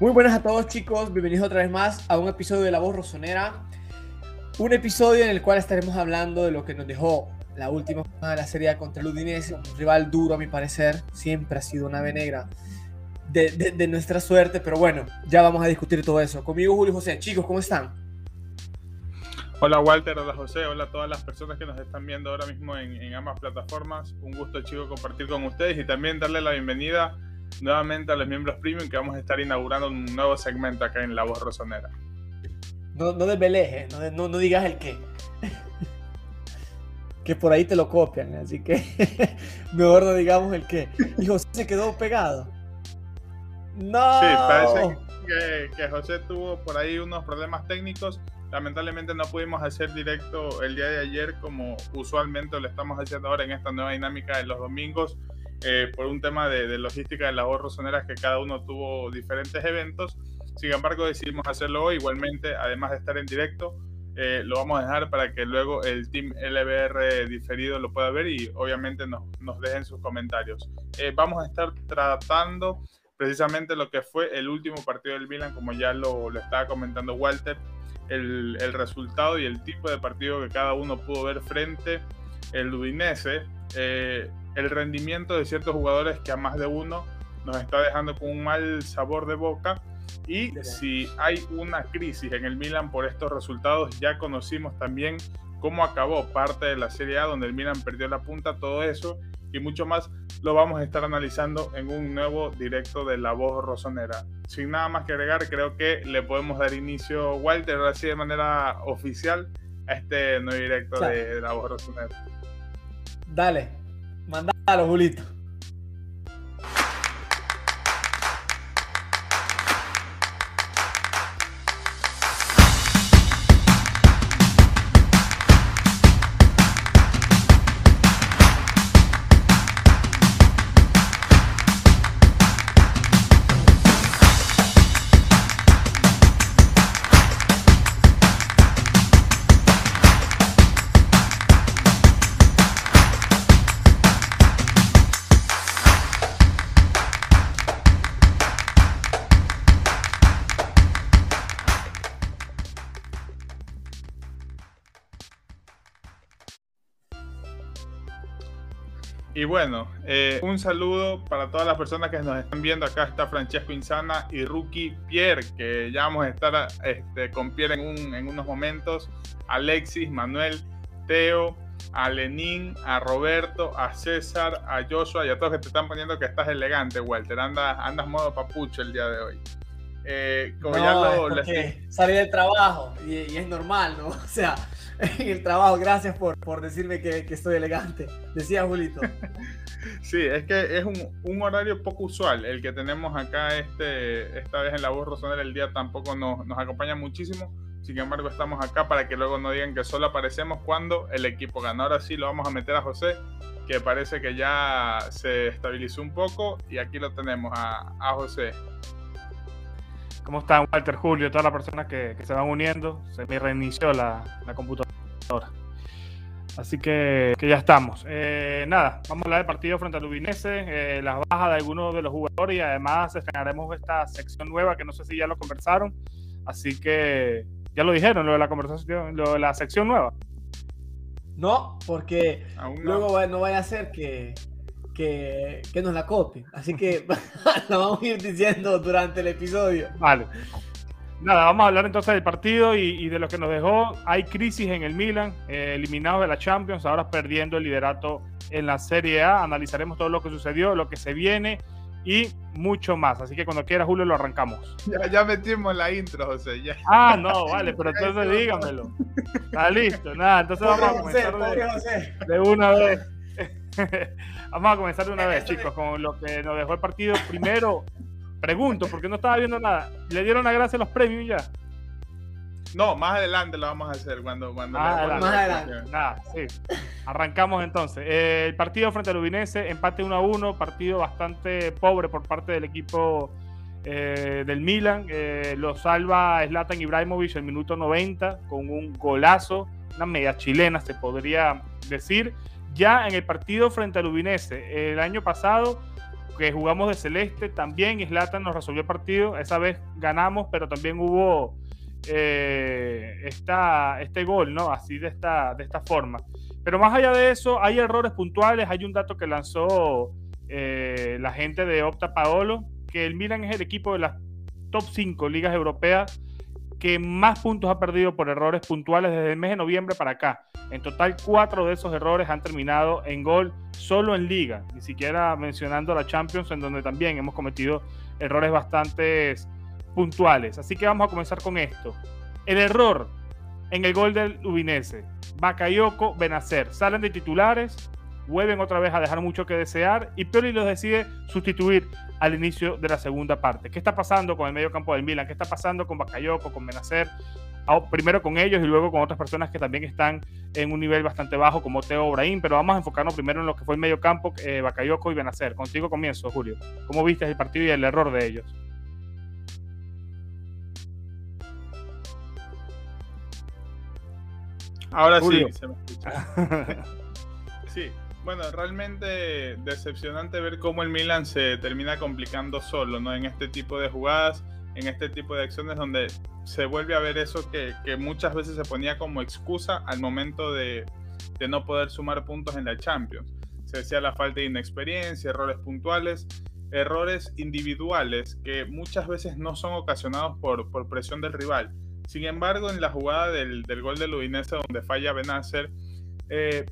Muy buenas a todos chicos, bienvenidos otra vez más a un episodio de La Voz Rosonera. Un episodio en el cual estaremos hablando de lo que nos dejó la última de la serie contra el un rival duro a mi parecer, siempre ha sido una ave negra de, de, nuestra suerte, pero bueno, ya vamos a discutir todo eso. Conmigo Julio José, chicos, ¿cómo están? Hola Walter, hola José, hola a todas las personas que nos están viendo ahora mismo en, ambas plataformas. Un gusto chico compartir con ustedes y también darle la bienvenida nuevamente a los miembros premium que vamos a estar inaugurando un nuevo segmento acá en La Voz Rosonera. No, no desvelejes, no, no, no digas el qué. que por ahí te lo copian, así que mejor no digamos el qué. Y José se quedó pegado. No. Sí, parece que, que, José tuvo por ahí unos problemas técnicos. Lamentablemente no pudimos hacer directo el día de ayer como usualmente lo estamos haciendo ahora en esta nueva dinámica de los domingos eh, por un tema de, logística de las rosoneras que cada uno tuvo diferentes eventos. Sin embargo, decidimos hacerlo hoy. Igualmente, además de estar en directo, eh, lo vamos a dejar para que luego el team LBR diferido lo pueda ver y obviamente nos, nos dejen sus comentarios. Eh, vamos a estar tratando precisamente lo que fue el último partido del Milan, como ya lo, lo estaba comentando Walter, el, el, resultado y el tipo de partido que cada uno pudo ver frente el Udinese. Eh, el rendimiento de ciertos jugadores que a más de uno nos está dejando con un mal sabor de boca. Y si hay una crisis en el Milan por estos resultados, ya conocimos también cómo acabó parte de la Serie A, donde el Milan perdió la punta, todo eso y mucho más lo vamos a estar analizando en un nuevo directo de La Voz Rosonera. Sin nada más que agregar, creo que le podemos dar inicio, Walter, así de manera oficial, a este nuevo directo de, de La Voz Rosonera. Dale, Mandalo, Julito. Y un saludo para todas las personas que nos están viendo. Acá está Francesco Insana y Rookie Pierre, que ya vamos a estar este, con Pierre en, en unos momentos. Alexis, Manuel, Teo, a Lenín, a Roberto, a César, a Joshua y a todos que te están poniendo que estás elegante, Walter. Andas, andas modo papucho el día de hoy. Eh, como ya lo, salí del trabajo y, y, es normal, ¿no? O sea, en el trabajo. Gracias por, por decirme que, estoy elegante. Decía Julito. Sí, es que es un, un, horario poco usual el que tenemos acá este, esta vez en la voz rosonera. El día tampoco nos, nos acompaña muchísimo. Sin embargo, estamos acá para que luego no digan que solo aparecemos cuando el equipo gana. Ahora sí lo vamos a meter a José, que parece que ya se estabilizó un poco. Y aquí lo tenemos a, a José. ¿Cómo están, Walter, Julio, todas las personas que, que se van uniendo? Se me reinició la, la computadora. Así que, que ya estamos. Eh, nada, vamos a hablar del partido frente al Ubinese, eh, las bajas de algunos de los jugadores y además estrenaremos esta sección nueva que no sé si ya lo conversaron. Así que ya lo dijeron, lo de la conversación, lo de la sección nueva. No, porque no. luego no vaya a ser que, que, que nos la copien. Así que lo vamos a ir diciendo durante el episodio. Vale. Nada, vamos a hablar entonces del partido y, y de lo que nos dejó. Hay crisis en el Milan, eh, eliminados de la Champions, ahora perdiendo el liderato en la Serie A. Analizaremos todo lo que sucedió, lo que se viene y mucho más. Así que cuando quiera, Julio, lo arrancamos. Ya, ya metimos la intro, José. Ya. Ah, no, vale, pero entonces dígamelo. Está listo, nada, entonces vamos a comenzar de, de una vez. Vamos a comenzar de una vez, chicos, con lo que nos dejó el partido. Primero, pregunto, porque no estaba viendo nada. ¿Le dieron la gracia a los premios ya? No, más adelante lo vamos a hacer cuando, cuando más, adelante. más adelante. Nada, sí. Arrancamos entonces. Eh, el partido frente al Ubinese, empate 1 a 1, partido bastante pobre por parte del equipo eh, del Milan. Eh, lo salva Zlatan Ibrahimovic en el minuto 90 con un golazo, una media chilena se podría decir ya en el partido frente al Ubinese. El año pasado que jugamos de celeste, también Islatan nos resolvió el partido. Esa vez ganamos, pero también hubo eh, este gol, ¿no? Así de esta, de esta forma. Pero más allá de eso, hay errores puntuales. Hay un dato que lanzó eh, la gente de Opta Paolo, que el Milan es el equipo de las top 5 ligas europeas que más puntos ha perdido por errores puntuales desde el mes de noviembre para acá. En total, cuatro de esos errores han terminado en gol solo en liga, ni siquiera mencionando la Champions, en donde también hemos cometido errores bastante puntuales. Así que vamos a comenzar con esto. El error en el gol del Ubinese. Bakayoko, Benacer salen de titulares, vuelven otra vez a dejar mucho que desear y Pioli los decide sustituir al inicio de la segunda parte. ¿Qué está pasando con el medio campo del Milan? ¿Qué está pasando con Bakayoko, con Benacer? Ah, primero con ellos y luego con otras personas que también están en un nivel bastante bajo como Teo Brahim, pero vamos a enfocarnos primero en lo que fue el medio campo, eh, Bakayoko y Benacer. Contigo comienzo, Julio. ¿Cómo viste el partido y el error de ellos? Ahora sí, se me escucha. sí, bueno, realmente decepcionante ver cómo el Milan se termina complicando solo, ¿no? En este tipo de jugadas, en este tipo de acciones donde se vuelve a ver eso que, muchas veces se ponía como excusa al momento de, de, no poder sumar puntos en la Champions. Se decía la falta de inexperiencia, errores puntuales, errores individuales que muchas veces no son ocasionados por, por presión del rival. Sin embargo, en la jugada del, del gol de Udinese donde falla Benacer, eh,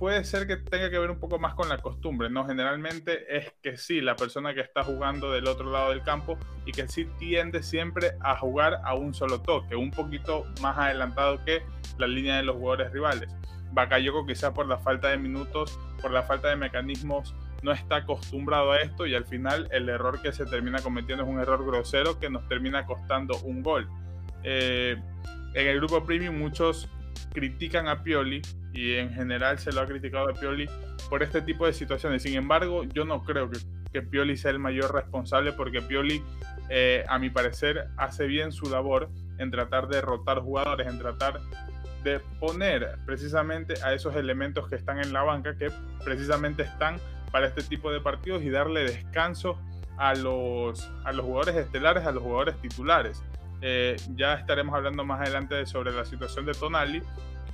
puede ser que tenga que ver un poco más con la costumbre, ¿no? Generalmente es que sí, la persona que está jugando del otro lado del campo y que sí tiende siempre a jugar a un solo toque, un poquito más adelantado que la línea de los jugadores rivales. Bakayoko quizá por la falta de minutos, por la falta de mecanismos, no está acostumbrado a esto y al final el error que se termina cometiendo es un error grosero que nos termina costando un gol. Eh, en el grupo premium muchos critican a Pioli y en general se lo ha criticado a Pioli por este tipo de situaciones. Sin embargo, yo no creo que, que Pioli sea el mayor responsable porque Pioli, eh, a mi parecer, hace bien su labor en tratar de rotar jugadores, en tratar de poner precisamente a esos elementos que están en la banca, que precisamente están para este tipo de partidos y darle descanso a los, a los jugadores estelares, a los jugadores titulares. Eh, ya estaremos hablando más adelante sobre la situación de Tonali,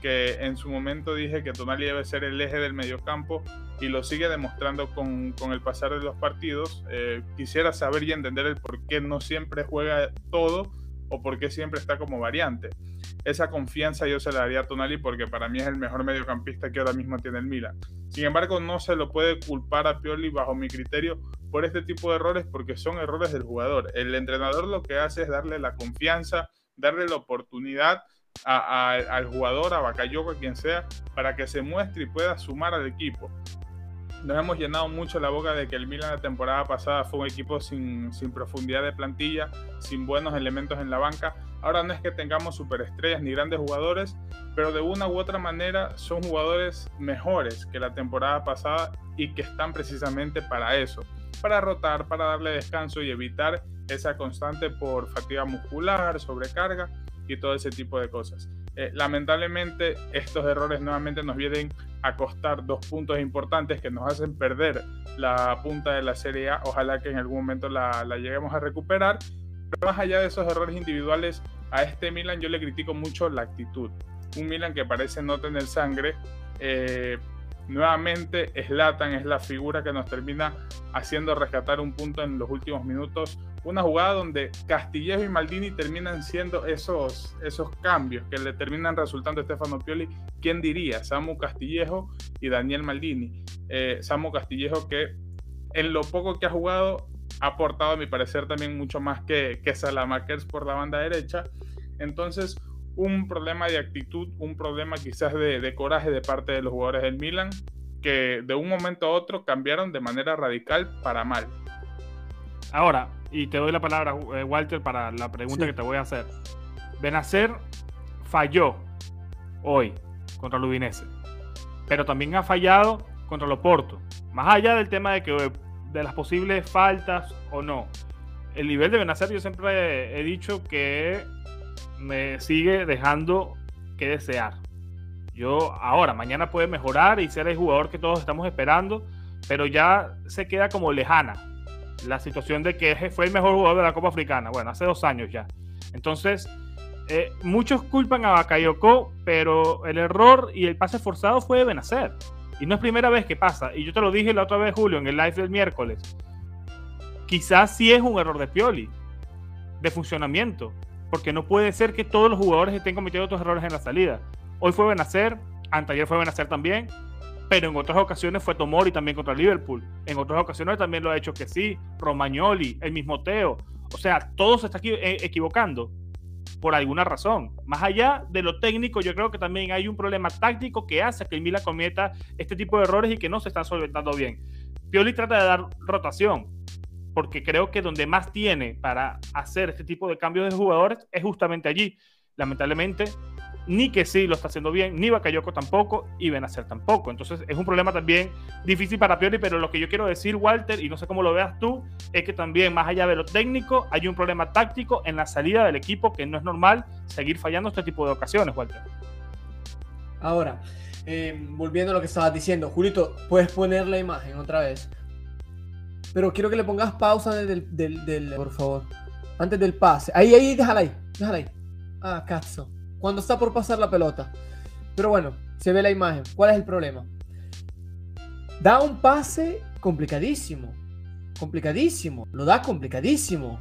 en su momento dije que Tonali debe ser el eje del mediocampo y lo sigue demostrando con, con el pasar de los partidos. Eh, quisiera saber y entender el por qué no siempre juega todo o por qué siempre está como variante. Esa confianza yo se la daría a Tonali porque para mí es el mejor mediocampista que ahora mismo tiene el Milan. Sin embargo, no se lo puede culpar a Pioli bajo mi criterio por este tipo de errores porque son errores del jugador. El entrenador lo que hace es darle la confianza, darle la oportunidad al jugador, a Bakayoko, a quien sea, para que se muestre y pueda sumar al equipo. Nos hemos llenado mucho la boca de que el Milan la temporada pasada fue un equipo sin, sin profundidad de plantilla, sin buenos elementos en la banca. Ahora no es que tengamos superestrellas ni grandes jugadores, pero de una u otra manera son jugadores mejores que la temporada pasada y que están precisamente para eso, para rotar, para darle descanso y evitar esa constante por fatiga muscular, sobrecarga y todo ese tipo de cosas. Eh, lamentablemente estos errores nuevamente nos vienen a costar dos puntos importantes que nos hacen perder la punta de la Serie A. Ojalá que en algún momento la, la lleguemos a recuperar. Pero más allá de esos errores individuales, a este Milan yo le critico mucho la actitud. Un Milan que parece no tener sangre. Eh, nuevamente, Slatan es la figura que nos termina haciendo rescatar un punto en los últimos minutos una jugada donde Castillejo y Maldini terminan siendo esos, esos cambios que le terminan resultando a Stefano Pioli. ¿Quién diría? Samu Castillejo y Daniel Maldini. Eh, Samu Castillejo que en lo poco que ha jugado ha aportado a mi parecer también mucho más que, que Salamakers por la banda derecha. Entonces, un problema de actitud, un problema quizás de, de coraje de parte de los jugadores del Milan, que de un momento a otro cambiaron de manera radical para mal. Ahora, y te doy la palabra, eh, Walter, para la pregunta que te voy a hacer. Benacer falló hoy contra el pero también ha fallado contra el Oporto. Más allá del tema de, que, de las posibles faltas o no, el nivel de Benacer yo siempre he dicho que me sigue dejando que desear. Yo ahora, mañana puede mejorar y ser el jugador que todos estamos esperando, pero ya se queda como lejana la situación de que fue el mejor jugador de la Copa Africana. Bueno, hace dos años ya. Entonces, eh, muchos culpan a Bakayoko, pero el error y el pase forzado fue de Benacer. Y no es primera vez que pasa. Y yo te lo dije la otra vez, Julio, en el live del miércoles. Quizás sí es un error de Pioli, de funcionamiento. Porque no puede ser que todos los jugadores estén cometiendo otros errores en la salida. Hoy fue Benacer, anteayer fue Benacer también, pero en otras ocasiones fue Tomori también contra Liverpool. En otras ocasiones también lo ha hecho que sí, Romagnoli, el mismo Teo. O sea, todo se está eh, equivocando por alguna razón. Más allá de lo técnico, yo creo que también hay un problema táctico que hace que el Milan cometa este tipo de errores y que no se están solventando bien. Pioli trata de dar rotación, porque creo que donde más tiene para hacer este tipo de cambios de jugadores es justamente allí. Lamentablemente, ni que sí lo está haciendo bien, ni Bakayoko tampoco, y Benacer tampoco. Entonces es un problema también difícil para Pioli, pero lo que yo quiero decir, Walter, y no sé cómo lo veas tú, es que también más allá de lo técnico, hay un problema táctico en la salida del equipo que no es normal seguir fallando este tipo de ocasiones, Walter. Ahora, eh, volviendo a lo que estabas diciendo, Julito, puedes poner la imagen otra vez. Pero quiero que le pongas pausa del, del, por favor. Antes del pase. Ahí, ahí, déjala ahí. Déjala ahí. Ah, cazzo cuando está por pasar la pelota. Pero bueno, se ve la imagen. ¿Cuál es el problema? Da un pase complicadísimo. Complicadísimo. Lo da complicadísimo.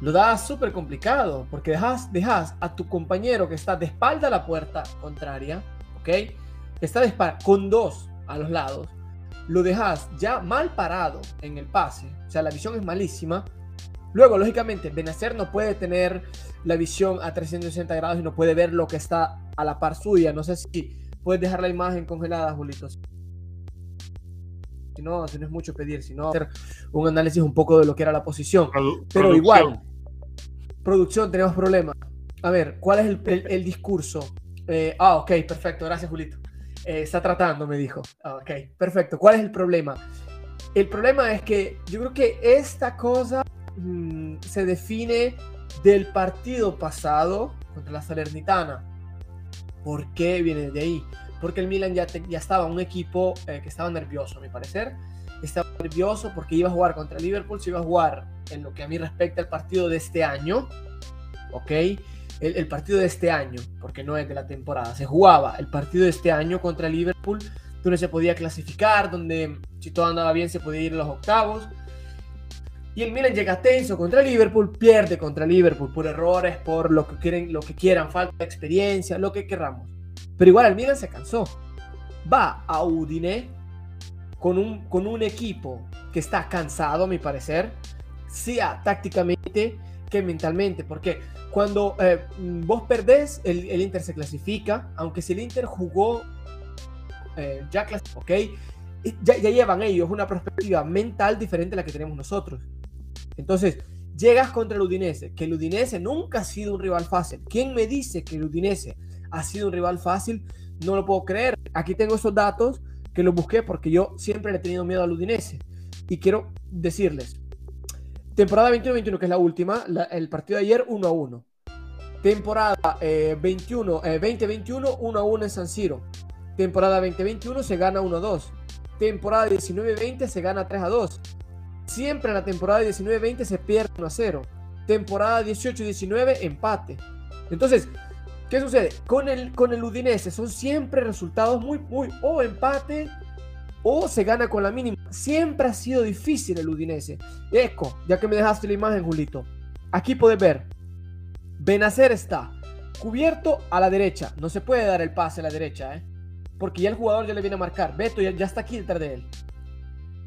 Lo da súper complicado. Porque dejas, dejas a tu compañero que está de espalda a la puerta contraria. ¿Ok? Está de espalda con dos a los lados. Lo dejas ya mal parado en el pase. O sea, la visión es malísima. Luego, lógicamente, Benacer no puede tener la visión a 360 grados y no puede ver lo que está a la par suya. No sé si puedes dejar la imagen congelada, Julito. Si no, si no es mucho pedir, sino hacer un análisis un poco de lo que era la posición. Pero igual, producción, tenemos problemas. A ver, ¿cuál es el, discurso? Eh, ah, ok, perfecto, gracias, Julito. Eh, está tratando, me dijo. Ah, ok, perfecto. ¿Cuál es el problema? El problema es que yo creo que esta cosa Mm, se define del partido pasado contra la Salernitana. ¿Por qué viene de ahí? Porque el Milan ya, ya estaba un equipo eh, que estaba nervioso, a mi parecer. Estaba nervioso porque iba a jugar contra Liverpool, se iba a jugar en lo que a mí respecta el partido de este año. ¿Ok? El, partido de este año, porque no es de la temporada. Se jugaba el partido de este año contra Liverpool, donde se podía clasificar, donde si todo andaba bien se podía ir a los octavos y el Milan llega tenso contra Liverpool, pierde contra Liverpool por errores, por lo que, quieren, lo que quieran, falta de experiencia, lo que queramos. Pero igual el Milan se cansó. Va a Udine con un, con un equipo que está cansado, a mi parecer, sea tácticamente que mentalmente. Porque cuando eh, vos perdés, el, Inter se clasifica, aunque si el Inter jugó eh, ya ¿ok? Ya, ya llevan ellos una perspectiva mental diferente a la que tenemos nosotros. Entonces, llegas contra el Udinese, que el Udinese nunca ha sido un rival fácil. ¿Quién me dice que el Udinese ha sido un rival fácil? No lo puedo creer. Aquí tengo esos datos que los busqué porque yo siempre le he tenido miedo al Udinese. Y quiero decirles, temporada 21-21, que es la última, el partido de ayer 1 1. Temporada 21, 2021, 1 1 en San Siro. Temporada 2021 se gana 1 2. Temporada 19-20 se gana 3 2. Siempre en la temporada 19-20 se pierde 1 a 0. Temporada 18-19, empate. Entonces, ¿qué sucede? Con el, con el Udinese son siempre resultados muy, muy, o empate o se gana con la mínima. Siempre ha sido difícil el Udinese. Eco, ya que me dejaste la imagen, Julito. Aquí puedes ver. Benacer está cubierto a la derecha. No se puede dar el pase a la derecha, ¿eh? Porque ya el jugador ya le viene a marcar. Beto ya, ya está aquí detrás de él.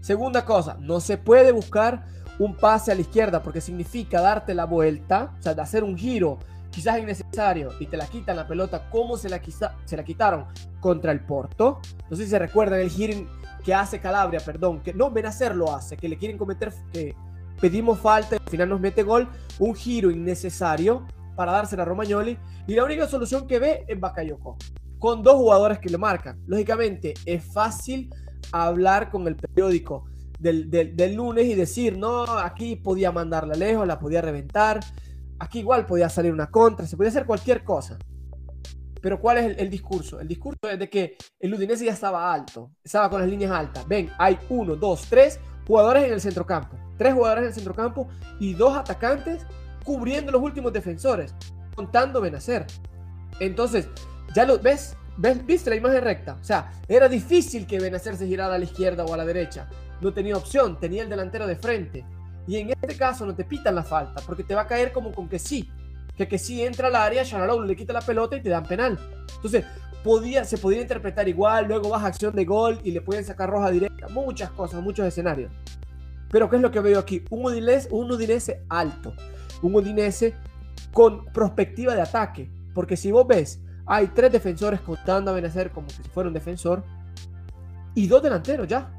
Segunda cosa, no se puede buscar un pase a la izquierda porque significa darte la vuelta, o sea, de hacer un giro quizás innecesario y te la quitan la pelota como se la, se la quitaron contra el Porto. No sé si se recuerdan el giro que hace Calabria, perdón, que no Benacer lo hace, que le quieren cometer, que pedimos falta y al final nos mete gol, un giro innecesario para dársela a Romagnoli y la única solución que ve es Bakayoko, con dos jugadores que le marcan. Lógicamente es fácil hablar con el periódico del, del, lunes y decir, no, aquí podía mandarla lejos, la podía reventar, aquí igual podía salir una contra, se podía hacer cualquier cosa. Pero ¿cuál es el, discurso? El discurso es de que el Udinese ya estaba alto, estaba con las líneas altas. Ven, hay uno, dos, tres jugadores en el centrocampo. Tres jugadores en el centrocampo y dos atacantes cubriendo los últimos defensores, contando Benacer. Entonces, ya lo ves, ves, viste la imagen recta. O sea, era difícil que Benacer se girara a la izquierda o a la derecha. No tenía opción, tenía el delantero de frente. Y en este caso no te pitan la falta, porque te va a caer como con que sí que, que si entra al área, Shanalou le quita la pelota y te dan penal. Entonces, podía, se podía interpretar igual, luego vas a acción de gol y le pueden sacar roja directa, muchas cosas, muchos escenarios. Pero ¿qué es lo que veo aquí? Un Udinese, un Udinese alto, un Udinese con perspectiva de ataque, porque si vos ves, hay tres defensores contando a Benacer como que si fuera un defensor y dos delanteros ya,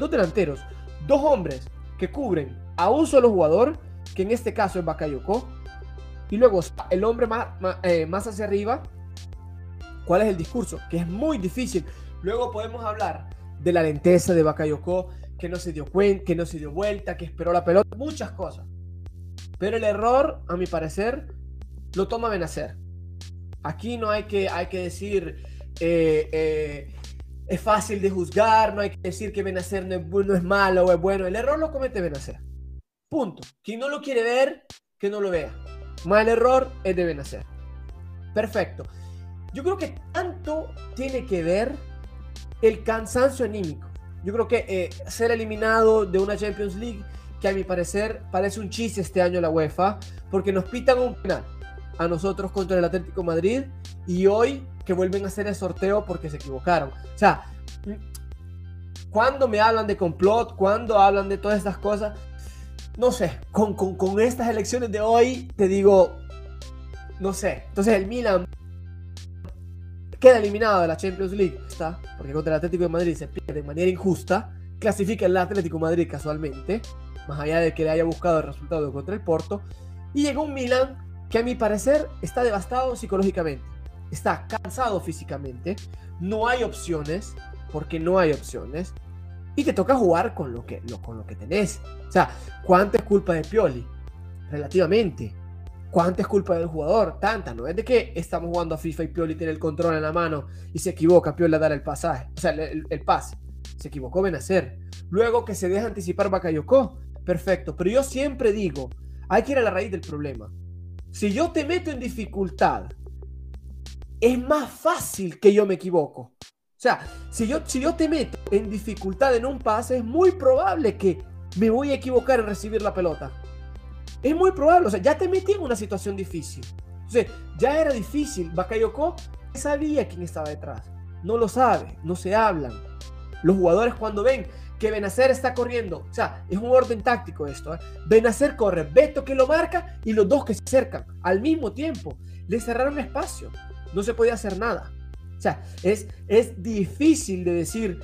dos delanteros, dos hombres que cubren a un solo jugador, que en este caso es Bakayoko, y luego el hombre más, eh, más, hacia arriba, ¿cuál es el discurso? Que es muy difícil. Luego podemos hablar de la lenteza de Bakayoko, que no se dio cuenta, que no se dio vuelta, que esperó la pelota, muchas cosas. Pero el error, a mi parecer, lo toma Benacer. Aquí no hay que, hay que decir eh, eh, es fácil de juzgar, no hay que decir que Benacer no es, no es malo o es bueno. El error lo comete Benacer. Punto. Quien no lo quiere ver, que no lo vea. Mal error es de Benacer. Perfecto. Yo creo que tanto tiene que ver el cansancio anímico. Yo creo que eh, ser eliminado de una Champions League, que a mi parecer parece un chiste este año la UEFA, porque nos pitan un penal a nosotros contra el Atlético Madrid y hoy que vuelven a hacer el sorteo porque se equivocaron. O sea, cuando me hablan de complot, cuando hablan de todas estas cosas, no sé, con, estas elecciones de hoy, te digo, no sé. Entonces el Milan queda eliminado de la Champions League, ¿está? porque contra el Atlético de Madrid se pierde de manera injusta, clasifica el Atlético de Madrid casualmente, más allá de que le haya buscado el resultado contra el Porto, y llegó un Milan que a mi parecer está devastado psicológicamente, está cansado físicamente, no hay opciones, porque no hay opciones, y te toca jugar con lo que, lo, con lo que tenés. O sea, ¿cuánta es culpa de Pioli? Relativamente. ¿Cuánta es culpa del jugador? Tanta, no es de que estamos jugando a FIFA y Pioli tiene el control en la mano y se equivoca Pioli a dar el pasaje, o sea, el, pase. Se equivocó Benacer. Luego que se deja anticipar Bakayoko, perfecto. Pero yo siempre digo, hay que ir a la raíz del problema. Si yo te meto en dificultad, es más fácil que yo me equivoco. O sea, si yo, si yo te meto en dificultad en un pase, es muy probable que me voy a equivocar en recibir la pelota. Es muy probable, o sea, ya te metí en una situación difícil. Entonces, ya era difícil. Bakayoko sabía quién estaba detrás. No lo sabe, no se hablan. Los jugadores cuando ven que Benacer está corriendo, o sea, es un orden táctico esto. ¿eh? Benacer corre, Beto que lo marca y los dos que se acercan al mismo tiempo. Le cerraron espacio, no se podía hacer nada. O sea, es, es difícil de decir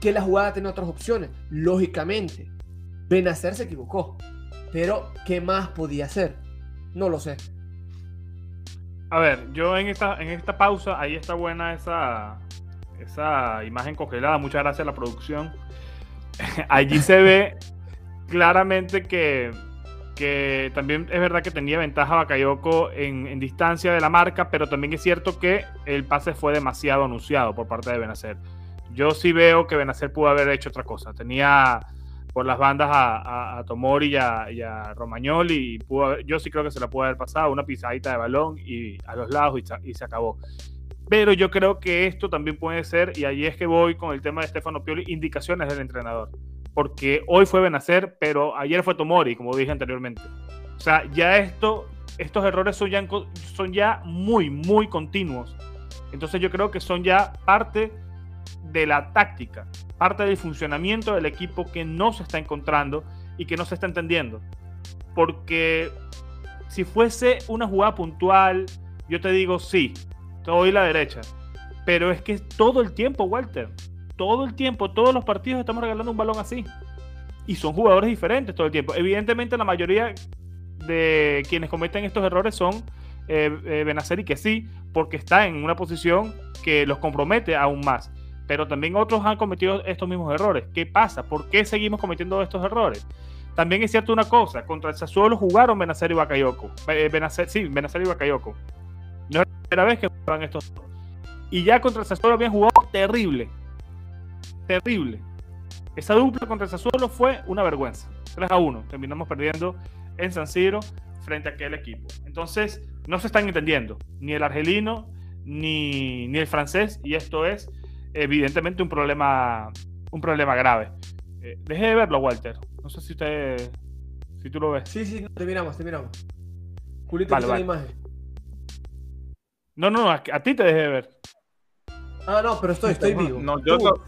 que la jugada tiene otras opciones. Lógicamente, Benacer se equivocó. Pero, ¿qué más podía hacer? No lo sé. A ver, yo en esta, en esta pausa, ahí está buena esa, esa imagen congelada. Muchas gracias a la producción. Allí se ve claramente que que también es verdad que tenía ventaja Bakayoko en, en, distancia de la marca, pero también es cierto que el pase fue demasiado anunciado por parte de Benacer. Yo sí veo que Benacer pudo haber hecho otra cosa. Tenía por las bandas a, Tomori y a, Romagnoli y pudo yo sí creo que se la pudo haber pasado, una pisadita de balón y a los lados y, y se acabó. Pero yo creo que esto también puede ser, y ahí es que voy con el tema de Stefano Pioli, indicaciones del entrenador porque hoy fue Benacer, pero ayer fue Tomori, como dije anteriormente. O sea, ya esto, estos errores son ya, son ya muy, muy continuos. Entonces yo creo que son ya parte de la táctica, parte del funcionamiento del equipo que no se está encontrando y que no se está entendiendo. Porque si fuese una jugada puntual, yo te digo sí, doy la derecha. Pero es que todo el tiempo, Walter todo el tiempo, todos los partidos estamos regalando un balón así. Y son jugadores diferentes todo el tiempo. Evidentemente la mayoría de quienes cometen estos errores son eh, eh Benacer que sí, porque está en una posición que los compromete aún más. Pero también otros han cometido estos mismos errores. ¿Qué pasa? ¿Por qué seguimos cometiendo estos errores? También es cierto una cosa, contra el Sassuolo jugaron Benacer y Bakayoko. Eh, sí, Benacer y Bakayoko. No primera vez que juegan estos dos. Y ya contra el Sassuolo habían jugado terrible. Terrible. Esa dupla contra el Sassuolo fue una vergüenza. 3 a 1. Terminamos perdiendo en San Siro frente a aquel equipo. Entonces, no se están entendiendo. Ni el argelino, ni, ni el francés. Y esto es, evidentemente, un problema, un problema grave. Eh, deje de verlo, Walter. No sé si usted. Si tú lo ves. Sí, sí, te miramos, te miramos. Julito, vale, vale. la imagen. No, no, a, a, ti te dejé de ver. Ah, no, pero estoy, estoy vivo. No, yo, lo,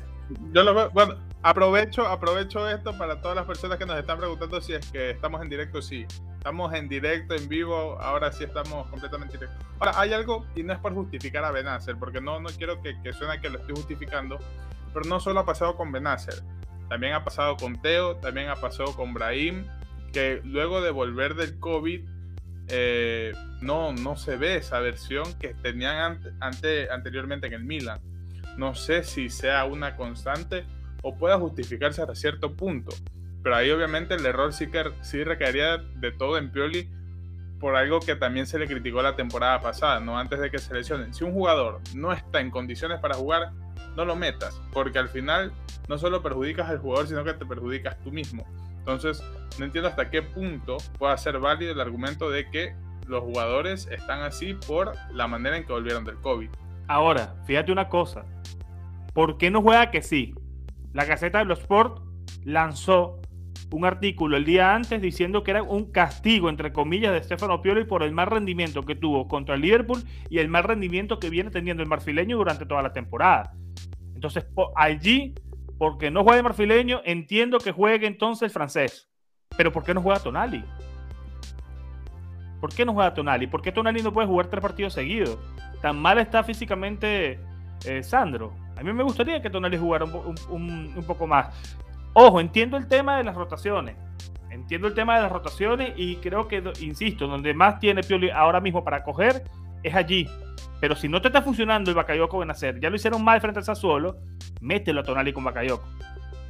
yo lo veo. Bueno, aprovecho, aprovecho esto para todas las personas que nos están preguntando si es que estamos en directo. Sí, estamos en directo, en vivo. Ahora sí estamos completamente en directo. Ahora, hay algo, y no es por justificar a Benacer, porque no, no quiero que, que suene que lo estoy justificando, pero no solo ha pasado con Benacer. También ha pasado con Teo, también ha pasado con Brahim, que luego de volver del COVID eh, no, no se ve esa versión que tenían ante, anteriormente en el Milan. No sé si sea una constante o pueda justificarse hasta cierto punto. Pero ahí obviamente el error sí, que, sí recaería de todo en Pioli por algo que también se le criticó la temporada pasada, no antes de que se lesionen. Si un jugador no está en condiciones para jugar, no lo metas, porque al final no solo perjudicas al jugador, sino que te perjudicas tú mismo. Entonces, no entiendo hasta qué punto pueda ser válido el argumento de que los jugadores están así por la manera en que volvieron del COVID. Ahora, fíjate una cosa. ¿Por qué no juega que sí? La Gaceta de los Sport lanzó un artículo el día antes diciendo que era un castigo, entre comillas, de Stefano Pioli por el mal rendimiento que tuvo contra el Liverpool y el mal rendimiento que viene teniendo el marfileño durante toda la temporada. Entonces, allí, porque no juega el marfileño, entiendo que juegue entonces el francés. Pero ¿por qué no juega Tonali? ¿Por qué no juega Tonali? ¿Por qué Tonali no puede jugar tres partidos seguidos? Tan mal está físicamente eh, Sandro. A mí me gustaría que Tonali jugara un, poco más. Ojo, entiendo el tema de las rotaciones. Entiendo el tema de las rotaciones y creo que, insisto, donde más tiene Pioli ahora mismo para coger es allí. Pero si no te está funcionando el Bakayoko Benacer, ya lo hicieron mal frente al Sassuolo, mételo a Tonali con Bakayoko.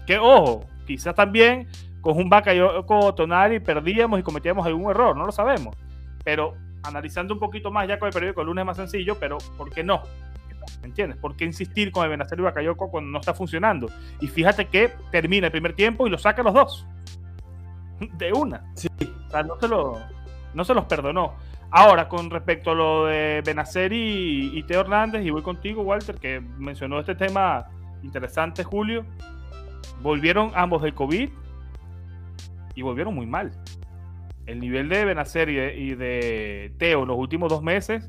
Que ojo, quizás también con un Bakayoko Tonali perdíamos y cometíamos algún error, no lo sabemos. Pero analizando un poquito más ya con el periódico el lunes es más sencillo, pero ¿por qué no? ¿Me entiendes? ¿Por qué insistir con el Benacer y Bakayoko cuando no está funcionando? Y fíjate que termina el primer tiempo y lo saca los dos. De una. Sí. O sea, no se, lo, no se los perdonó. Ahora, con respecto a lo de Benacer y, Teo Hernández, y voy contigo, Walter, que mencionó este tema interesante, Julio. Volvieron ambos del COVID y volvieron muy mal. El nivel de Benacer y de, Teo en los últimos dos meses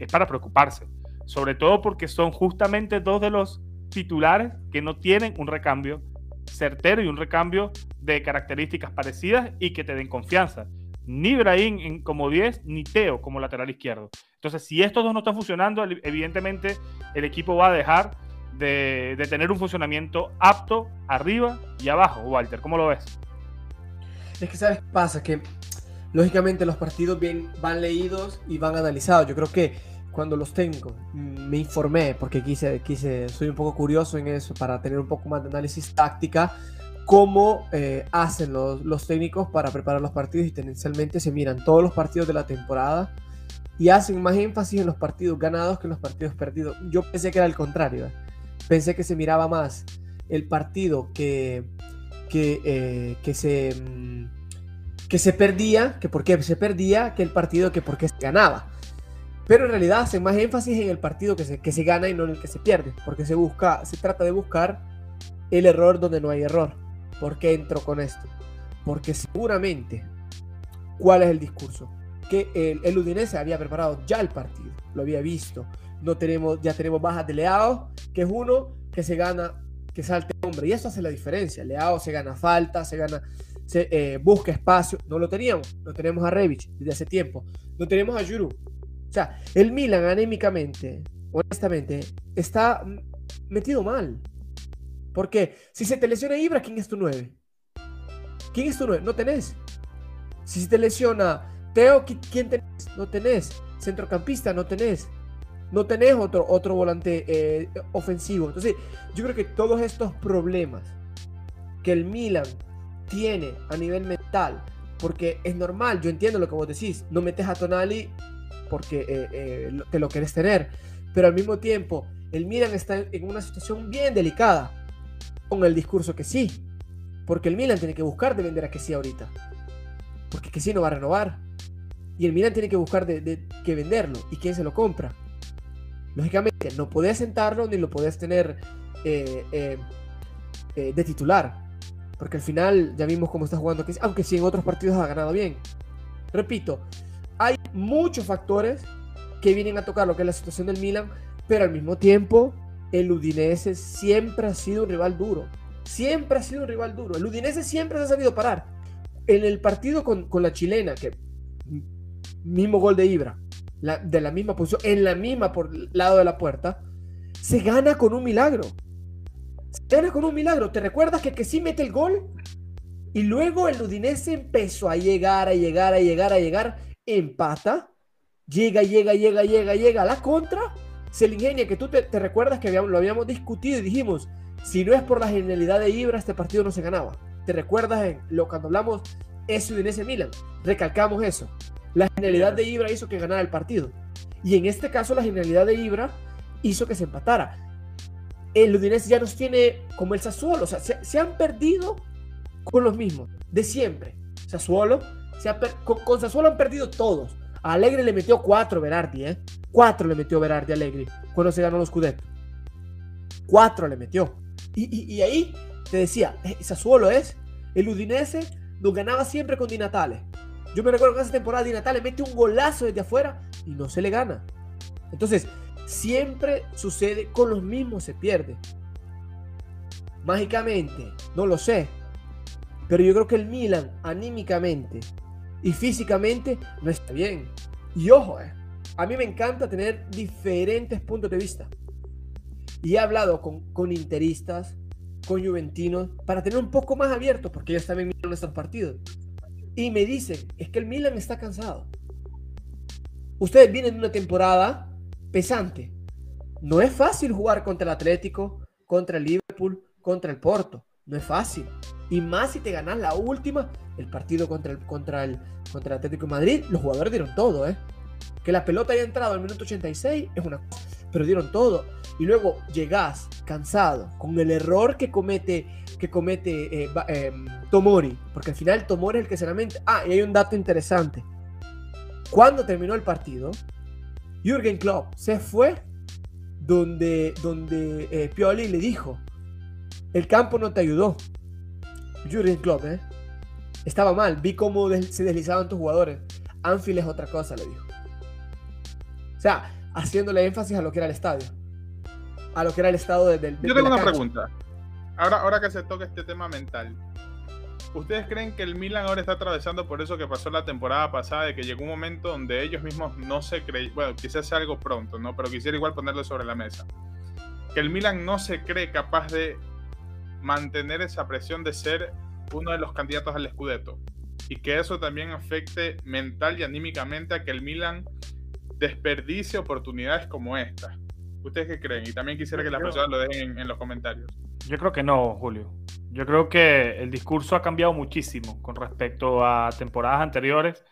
es para preocuparse. Sobre todo porque son justamente dos de los titulares que no tienen un recambio certero y un recambio de características parecidas y que te den confianza ni Brahim en como 10, ni Teo como lateral izquierdo. Entonces, si estos dos no están funcionando, evidentemente el equipo va a dejar de, tener un funcionamiento apto arriba y abajo. Walter, ¿cómo lo ves? Es que, ¿sabes qué pasa? Que lógicamente los partidos bien, van leídos y van analizados. Yo creo que cuando los tengo, me informé, porque quise, quise, soy un poco curioso en eso, para tener un poco más de análisis táctica cómo eh, hacen los, los, técnicos para preparar los partidos y tendencialmente se miran todos los partidos de la temporada y hacen más énfasis en los partidos ganados que en los partidos perdidos. Yo pensé que era el contrario, ¿eh? pensé que se miraba más el partido que, que, eh, que, se, mm, que se perdía, que por qué se perdía, que el partido que por qué se ganaba. Pero en realidad hacen más énfasis en el partido que se, que se gana y no en el que se pierde, porque se, busca, se trata de buscar el error donde no hay error. ¿Por qué entro con esto? Porque seguramente, ¿cuál es el discurso? Que el, el Udinese había preparado ya el partido, lo había visto. No tenemos, ya tenemos bajas de Leao, que es uno que se gana, que salte hombre. Y eso hace la diferencia. Leao se gana falta, se gana, se eh, busca espacio. No lo teníamos, no tenemos a Revich desde hace tiempo. No tenemos a Juru. O sea, el Milan anémicamente, honestamente, está metido mal. Porque si se te lesiona Ibra, ¿quién es tu 9? ¿Quién es tu 9? No tenés. Si se te lesiona Teo, ¿quién tenés? No tenés. Centrocampista, no tenés. No tenés otro, otro volante eh, ofensivo. Entonces, yo creo que todos estos problemas que el Milan tiene a nivel mental, porque es normal, yo entiendo lo que vos decís, no metes a Tonali porque eh, eh, te lo quieres tener. Pero al mismo tiempo, el Milan está en una situación bien delicada con el discurso que sí. Porque el Milan tiene que buscar de vender a que sí ahorita. Porque que sí no va a renovar. Y el Milan tiene que buscar de, que venderlo. ¿Y quién se lo compra? Lógicamente, no podés sentarlo ni lo podés tener eh, de titular. Porque al final ya vimos cómo está jugando, aunque sí en otros partidos ha ganado bien. Repito, hay muchos factores que vienen a tocar lo que es la situación del Milan, pero al mismo tiempo el Udinese siempre ha sido un rival duro. Siempre ha sido un rival duro. El Udinese siempre se ha sabido parar. En el partido con, la chilena, que mismo gol de Ibra, de la misma posición, en la misma por lado de la puerta, se gana con un milagro. Se gana con un milagro. ¿Te recuerdas que que sí mete el gol? Y luego el Udinese empezó a llegar, a llegar, a llegar, a llegar, empata, llega, llega, llega, llega, llega a la contra, se le ingenia, que tú te, recuerdas que lo habíamos discutido y dijimos, si no es por la genialidad de Ibra, este partido no se ganaba. ¿Te recuerdas en lo cuando hablamos ese Udinese Milan? Recalcamos eso. La genialidad de Ibra hizo que ganara el partido. Y en este caso la genialidad de Ibra hizo que se empatara. El Udinese ya nos tiene como el Sassuolo, o sea, se han perdido con los mismos, de siempre. Sassuolo, se con, con, Sassuolo han perdido todos. Alegre le metió cuatro Berardi, ¿eh? Cuatro le metió Berardi a Alegre cuando se ganó los Scudetto. Cuatro le metió. Y, ahí te decía, eh, Sassuolo es el Udinese nos ganaba siempre con Di Natale. Yo me recuerdo que esa temporada Di Natale mete un golazo desde afuera y no se le gana. Entonces, siempre sucede con los mismos se pierde. Mágicamente, no lo sé. Pero yo creo que el Milan, anímicamente y físicamente, no está bien. Y ojo, eh, a mí me encanta tener diferentes puntos de vista. Y he hablado con, con interistas, con juventinos, para tener un poco más abierto, porque ellos también miran nuestros partidos. Y me dicen, es que el Milan está cansado. Ustedes vienen de una temporada pesante. No es fácil jugar contra el Atlético, contra el Liverpool, contra el Porto. No es fácil. Y más si te ganas la última, el partido contra el, contra el, contra Atlético Madrid, los jugadores dieron todo, ¿eh? Que la pelota haya entrado al minuto 86 es una cosa, pero dieron todo. Y luego llegás cansado con el error que comete, que comete eh, em, Tomori, porque al final Tomori es el que se lamenta. Ah, y hay un dato interesante. Cuando terminó el partido, Jürgen Klopp se fue donde, donde eh, Pioli le dijo, el campo no te ayudó. Jurgen Klopp, ¿eh? Estaba mal. Vi cómo se deslizaban tus jugadores. Anfield es otra cosa, le dijo. O sea, haciéndole énfasis a lo que era el estadio. A lo que era el estado del. Yo tengo una pregunta. Ahora, ahora que se toca este tema mental. ¿Ustedes creen que el Milan ahora está atravesando por eso que pasó la temporada pasada, de que llegó un momento donde ellos mismos no se creen, bueno, quizás sea algo pronto, ¿no? Pero quisiera igual ponerlo sobre la mesa. Que el Milan no se cree capaz de mantener esa presión de ser uno de los candidatos al Scudetto y que eso también afecte mental y anímicamente a que el Milan desperdicie oportunidades como esta. ¿Ustedes qué creen? Y también quisiera que las personas lo dejen en, los comentarios. Yo creo que no, Julio. Yo creo que el discurso ha cambiado muchísimo con respecto a temporadas anteriores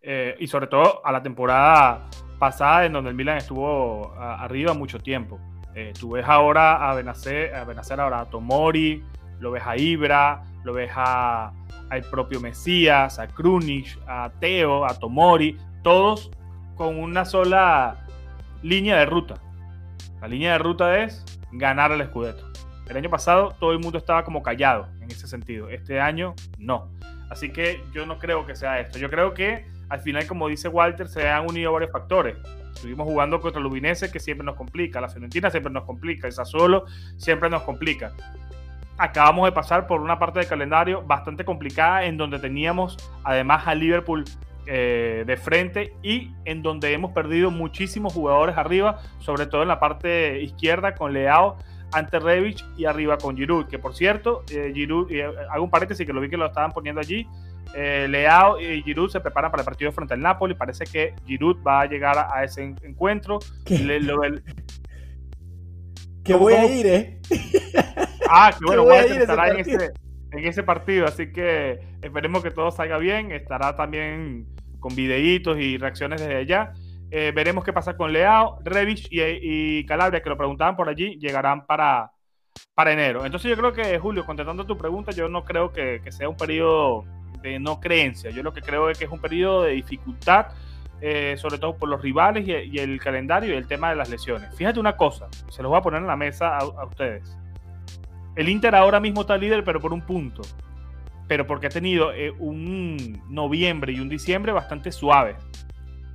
eh, y sobre todo a la temporada pasada en donde el Milan estuvo arriba mucho tiempo. Eh, tú ves ahora a Benacer, a Benacer ahora a Tomori, lo ves a Ibra, lo ves a, al propio Mesías, a Krunic, a Teo, a Tomori, todos con una sola línea de ruta. La línea de ruta es ganar el Scudetto. El año pasado todo el mundo estaba como callado en ese sentido. Este año no. Así que yo no creo que sea esto. Yo creo que al final, como dice Walter, se han unido varios factores. Estuvimos jugando contra el Ubinese, que siempre nos complica. La Fiorentina siempre nos complica. El Sassuolo siempre nos complica. Acabamos de pasar por una parte del calendario bastante complicada, en donde teníamos además a Liverpool eh, de frente y en donde hemos perdido muchísimos jugadores arriba, sobre todo en la parte izquierda con Leao ante Revich y arriba con Giroud, que por cierto, eh, Giroud, eh, hago un paréntesis que lo vi que lo estaban poniendo allí, eh, Leao y Giroud se preparan para el partido frente al Napoli. Parece que Giroud va a llegar a, ese encuentro. Que voy a ir, ¿eh? Ah, que bueno, voy a estará en ese, en ese partido. Así que esperemos que todo salga bien. Estará también con videitos y reacciones desde allá. Eh, veremos qué pasa con Leao, Revich y, Calabria, que lo preguntaban por allí, llegarán para, para enero. Entonces yo creo que, Julio, contestando tu pregunta, yo no creo que, sea un periodo de no creencia. Yo lo que creo es que es un periodo de dificultad, eh, sobre todo por los rivales y, el calendario y el tema de las lesiones. Fíjate una cosa, se los voy a poner en la mesa a, ustedes. El Inter ahora mismo está líder, pero por un punto. Pero porque ha tenido eh, un noviembre y un diciembre bastante suaves.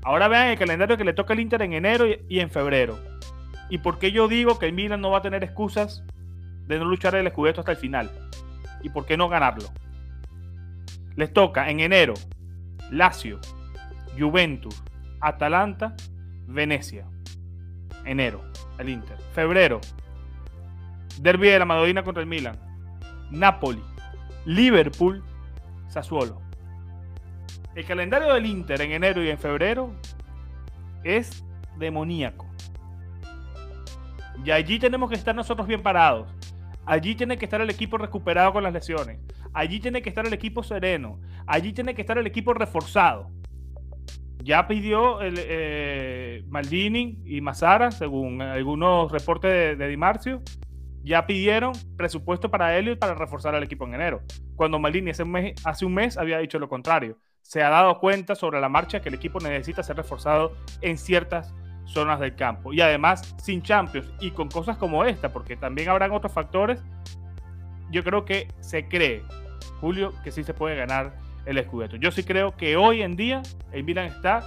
Ahora vean el calendario que le toca al Inter en enero y en febrero. ¿Y por qué yo digo que el Milan no va a tener excusas de no luchar el Scudetto hasta el final? ¿Y por qué no ganarlo? Les toca en enero Lazio, Juventus, Atalanta, Venecia. Enero, el Inter. Febrero, Derby de la Madonina contra el Milan. Napoli, Liverpool, Sassuolo. El calendario del Inter en enero y en febrero es demoníaco. Y allí tenemos que estar nosotros bien parados. Allí tiene que estar el equipo recuperado con las lesiones. Allí tiene que estar el equipo sereno. Allí tiene que estar el equipo reforzado. Ya pidió el, eh, Maldini y Mazara, según algunos reportes de, de Di Marcio, ya pidieron presupuesto para Elliot para reforzar al equipo en enero. Cuando Maldini hace un mes, hace un mes había dicho lo contrario se ha dado cuenta sobre la marcha que el equipo necesita ser reforzado en ciertas zonas del campo. Y además, sin Champions y con cosas como esta, porque también habrán otros factores, yo creo que se cree, Julio, que sí se puede ganar el Scudetto. Yo sí creo que hoy en día el Milan está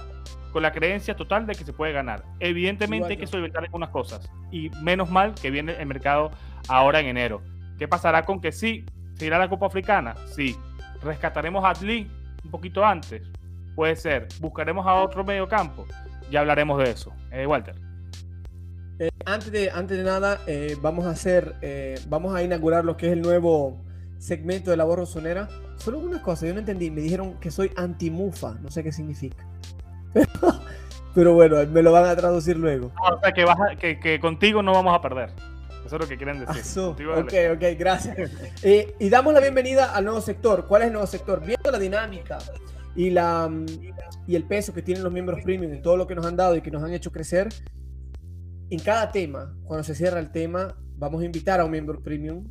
con la creencia total de que se puede ganar. Evidentemente hay que solventar algunas cosas y menos mal que viene el mercado ahora en enero. ¿Qué pasará con que sí? ¿Se irá a la Copa Africana? Sí. ¿Rescataremos a Atli? un poquito antes. Puede ser. Buscaremos a otro medio campo. Ya hablaremos de eso. Eh, Walter. Eh, antes, de, antes de nada, eh, vamos a hacer, vamos a inaugurar lo que es el nuevo segmento de la voz rosonera. Solo una cosa, yo no entendí. Me dijeron que soy anti-mufa. No sé qué significa. Pero bueno, me lo van a traducir luego. o sea, que, que contigo no vamos a perder. Eso es lo que quieren decir. ok, ok, gracias. Eh, y damos la bienvenida al nuevo sector. ¿Cuál es el nuevo sector? Viendo la dinámica y, la, y el peso que tienen los miembros premium y todo lo que nos han dado y que nos han hecho crecer, en cada tema, cuando se cierra el tema, vamos a invitar a un miembro premium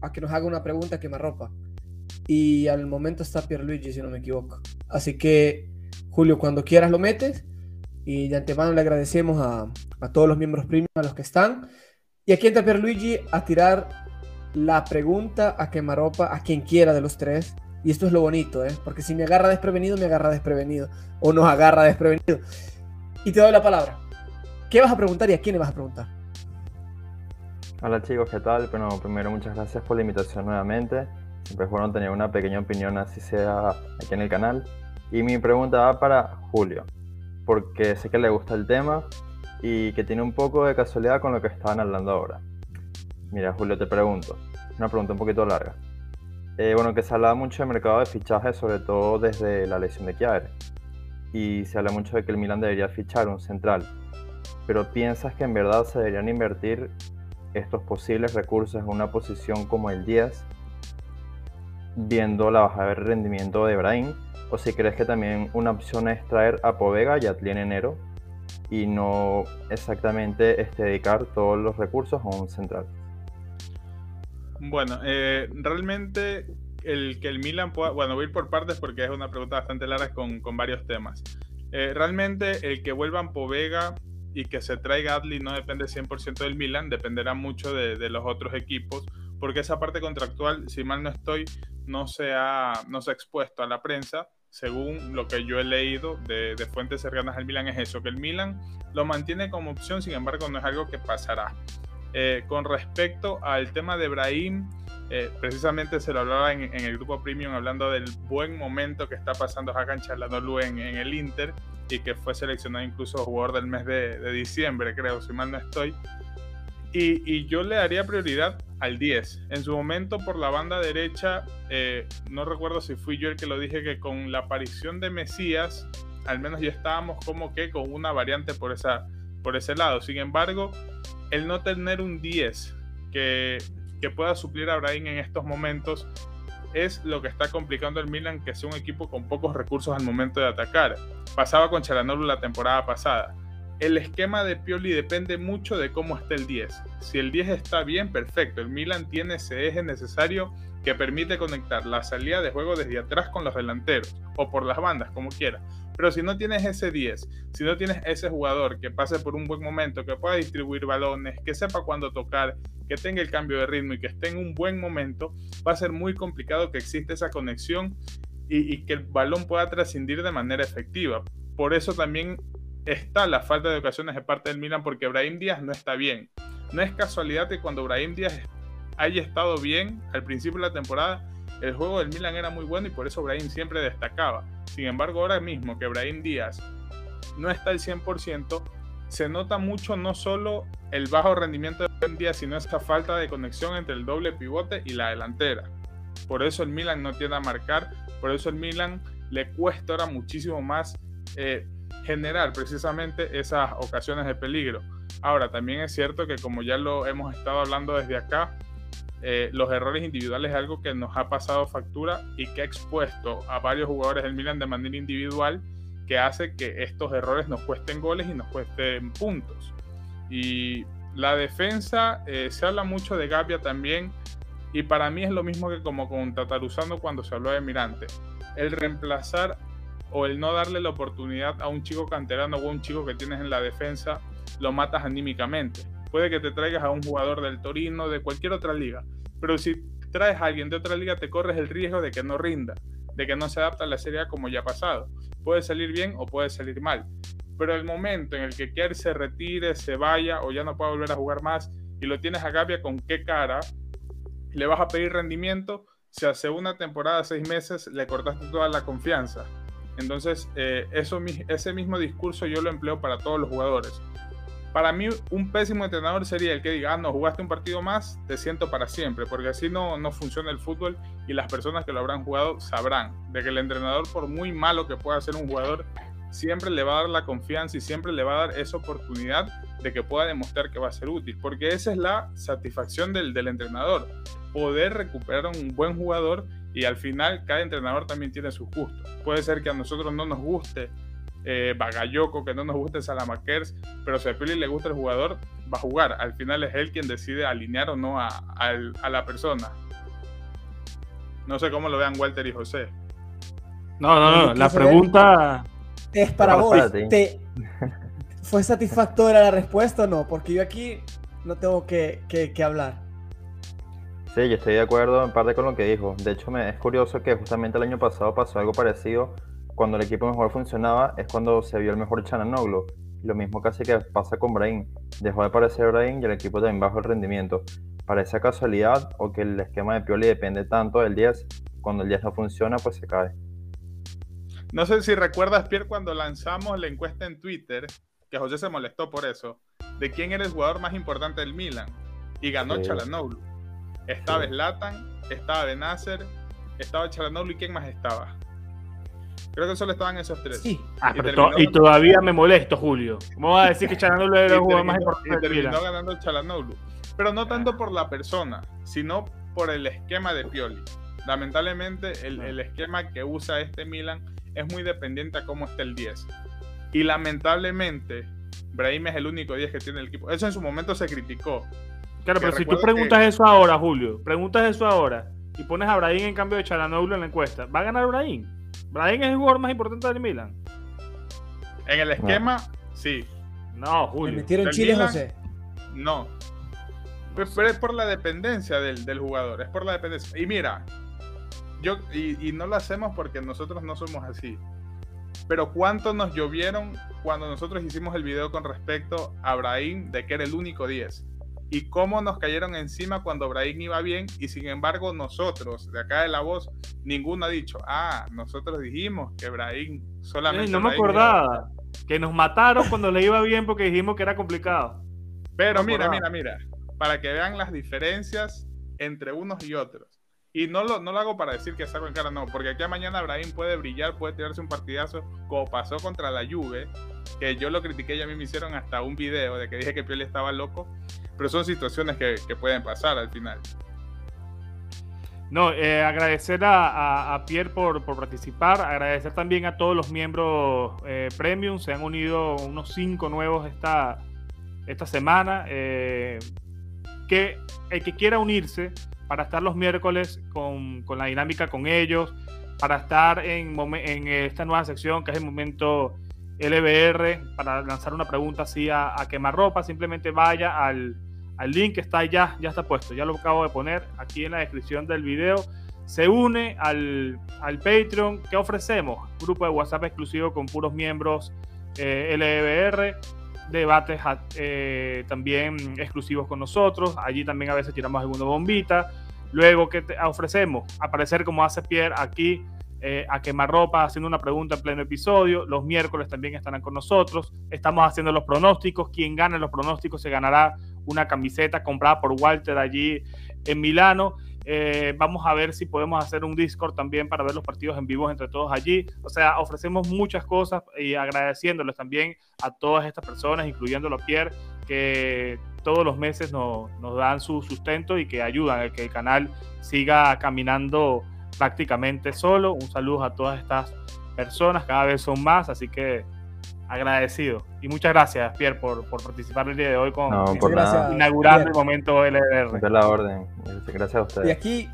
a que nos haga una pregunta que me arropa. Y al momento está Pierluigi, si no me equivoco. Así que, Julio, cuando quieras lo metes. Y de antemano le agradecemos a, a todos los miembros premium, a los que están. Y aquí entra Pierluigi a tirar la pregunta a quemaropa a quien quiera de los tres. Y esto es lo bonito, ¿eh? Porque si me agarra desprevenido, me agarra desprevenido. O nos agarra desprevenido. Y te doy la palabra. ¿Qué vas a preguntar y a quién le vas a preguntar? Hola chicos, ¿qué tal? Bueno, primero muchas gracias por la invitación nuevamente. Siempre es bueno tener una pequeña opinión, así sea aquí en el canal. Y mi pregunta va para Julio, porque sé que le gusta el tema y que tiene un poco de casualidad con lo que estaban hablando ahora. Mira, Julio, te pregunto, una pregunta un poquito larga. Eh, bueno, que se habla mucho de mercado de fichajes, sobre todo desde la lesión de Chiave. Y se habla mucho de que el Milan debería fichar un central. Pero ¿piensas que en verdad se deberían invertir estos posibles recursos en una posición como el 10, viendo la baja de rendimiento de Brahim? ¿O si crees que también una opción es traer a Povega y a Tlien enero y no exactamente dedicar todos los recursos a un central. Bueno, eh, realmente el que el Milan pueda, bueno, voy a ir por partes porque es una pregunta bastante larga con, con varios temas. Eh, realmente el que vuelvan Povega y que se traiga Adli no depende 100% del Milan, dependerá mucho de, los otros equipos, porque esa parte contractual, si mal no estoy, no se ha, no se ha expuesto a la prensa, según lo que yo he leído de, fuentes cercanas al Milan, es eso, que el Milan lo mantiene como opción, sin embargo no es algo que pasará. Eh, con respecto al tema de Brahim, eh, precisamente se lo hablaba en, el grupo Premium hablando del buen momento que está pasando Hakan Çalhanoğlu en, en el Inter y que fue seleccionado incluso jugador del mes de, diciembre, creo, si mal no estoy. Y, y, yo le daría prioridad al 10. En su momento por la banda derecha, eh, no recuerdo si fui yo el que lo dije, que con la aparición de Mesías, al menos ya estábamos como que con una variante por, esa, por ese lado. Sin embargo, el no tener un 10 que, que pueda suplir a Brahim en estos momentos es lo que está complicando el Milan, que sea un equipo con pocos recursos al momento de atacar. Pasaba con Charanoglu la temporada pasada. El esquema de Pioli depende mucho de cómo esté el 10. Si el 10 está bien, perfecto. El Milan tiene ese eje necesario que permite conectar la salida de juego desde atrás con los delanteros o por las bandas, como quiera. Pero si no tienes ese 10, si no tienes ese jugador que pase por un buen momento, que pueda distribuir balones, que sepa cuándo tocar, que tenga el cambio de ritmo y que esté en un buen momento, va a ser muy complicado que exista esa conexión y, que el balón pueda trascendir de manera efectiva. Por eso también está la falta de ocasiones de parte del Milan porque Brahim Díaz no está bien. No es casualidad que cuando Brahim Díaz haya estado bien al principio de la temporada, el juego del Milan era muy bueno y por eso Brahim siempre destacaba. Sin embargo, ahora mismo que Brahim Díaz no está al 100%, se nota mucho no solo el bajo rendimiento de Brahim Díaz, sino esa falta de conexión entre el doble pivote y la delantera. Por eso el Milan no tiene a marcar, por eso el Milan le cuesta ahora muchísimo más eh, generar precisamente esas ocasiones de peligro. Ahora, también es cierto que como ya lo hemos estado hablando desde acá, eh, los errores individuales es algo que nos ha pasado factura y que ha expuesto a varios jugadores del Milan de manera individual que hace que estos errores nos cuesten goles y nos cuesten puntos. Y la defensa, eh, se habla mucho de Gabia también y para mí es lo mismo que como con Tataruzano cuando se habló de Mirante. El reemplazar o el no darle la oportunidad a un chico canterano o a un chico que tienes en la defensa, lo matas anímicamente Puede que te traigas a un jugador del Torino, de cualquier otra liga, pero si traes a alguien de otra liga te corres el riesgo de que no rinda, de que no se adapte a la serie como ya ha pasado. Puede salir bien o puede salir mal. Pero el momento en el que Kerr se retire, se vaya o ya no pueda volver a jugar más y lo tienes a Gabia, ¿con qué cara le vas a pedir rendimiento si hace una temporada, seis meses, le cortaste toda la confianza? Entonces, eh, eso, ese mismo discurso yo lo empleo para todos los jugadores. Para mí, un pésimo entrenador sería el que diga, ah, no, jugaste un partido más, te siento para siempre, porque así no, no funciona el fútbol y las personas que lo habrán jugado sabrán de que el entrenador, por muy malo que pueda ser un jugador, siempre le va a dar la confianza y siempre le va a dar esa oportunidad de que pueda demostrar que va a ser útil, porque esa es la satisfacción del, del entrenador, poder recuperar un buen jugador y al final cada entrenador también tiene sus gustos. Puede ser que a nosotros no nos guste eh, Bagayoko, que no nos guste Salamakers, pero si a Pili le gusta el jugador, va a jugar. Al final es él quien decide alinear o no a, la persona. No sé cómo lo vean Walter y José. No, no, no, la pregunta es para vos. ¿Fue satisfactoria la respuesta o no? Porque yo aquí no tengo que, hablar. Sí, yo estoy de acuerdo en parte con lo que dijo. De hecho, me, es curioso que justamente el año pasado pasó algo parecido cuando el equipo mejor funcionaba es cuando se vio el mejor Chananoglu. Lo mismo casi que pasa con Brain. Dejó de aparecer Brain y el equipo también bajó el rendimiento. ¿Parece casualidad o que el esquema de Pioli depende tanto del 10? Cuando el 10 no funciona, pues se cae. No sé si recuerdas, Pierre, cuando lanzamos la encuesta en Twitter, que José se molestó por eso, de quién era el jugador más importante del Milan. Y ganó sí. Estaba Slatan, estaba Benacer, estaba Chalanoglu y quién más estaba. Creo que solo estaban esos tres. Sí. Ah, y, todavía me molesto, Julio. ¿Cómo vas a decir que Chalanoglu era el jugador más importante? Y terminó ganando Chalanoglu. Pero no tanto por la persona, sino por el esquema de Pioli. Lamentablemente, el, el esquema que usa este Milan es muy dependiente a cómo está el 10. Y lamentablemente, Brahim es el único 10 que tiene el equipo. Eso en su momento se criticó. Claro, pero si tú preguntas eso ahora, Julio, preguntas eso ahora y pones a Brahim en cambio de Chalanoglu en la encuesta, ¿va a ganar Brahim? Brian es el jugador más importante del Milan. En el esquema, sí. No, Julio. ¿Me metieron Chile, José? No. Pero, es por la dependencia del, jugador, es por la dependencia. Y mira, yo, y, no lo hacemos porque nosotros no somos así. Pero cuánto nos llovieron cuando nosotros hicimos el video con respecto a Brahim de que era el único 10 y cómo nos cayeron encima cuando Brahim iba bien y sin embargo nosotros de acá de la voz ninguno ha dicho ah nosotros dijimos que Brahim solamente no me acordaba. Que nos mataron cuando le iba bien porque dijimos que era complicado. Pero mira mira mira para que vean las diferencias entre unos y otros. Y no lo, no lo hago para decir que saco en cara, no, porque aquí a mañana Brahim puede brillar, puede tirarse un partidazo, como pasó contra la Juve, que yo lo critiqué y a mí me hicieron hasta un video de que dije que Pioli estaba loco, pero son situaciones que, pueden pasar al final. No, eh, agradecer a, Pierre por, participar, agradecer también a todos los miembros eh, premium, se han unido unos cinco nuevos esta, esta semana. Eh, que el que quiera unirse para estar los miércoles con, la dinámica con ellos, para estar en, en, esta nueva sección que es el momento LBR, para lanzar una pregunta así a, a quemarropa, simplemente vaya al al link está ya, ya está puesto, ya lo acabo de poner aquí en la descripción del video. Se une al, al Patreon que ofrecemos, grupo de WhatsApp exclusivo con puros miembros eh, LBR, debates eh, también exclusivos con nosotros, allí también a veces tiramos alguna bombita. Luego que ofrecemos aparecer como hace Pierre aquí eh, a quemarropa haciendo una pregunta en pleno episodio. Los miércoles también estarán con nosotros. Estamos haciendo los pronósticos. Quien gane los pronósticos se ganará una camiseta comprada por Walter allí en Milano. Eh, vamos a ver si podemos hacer un Discord también para ver los partidos en vivo entre todos allí. O sea, ofrecemos muchas cosas y agradeciéndoles también a todas estas personas, incluyéndolo a Pierre, que todos los meses nos, nos dan su sustento y que ayudan a que el canal siga caminando prácticamente solo. Un saludo a todas estas personas, cada vez son más, así que agradecido. Y muchas gracias, Pierre, por, por participar el día de hoy con inaugurando el momento LDR. De la orden. Gracias a ustedes. Y aquí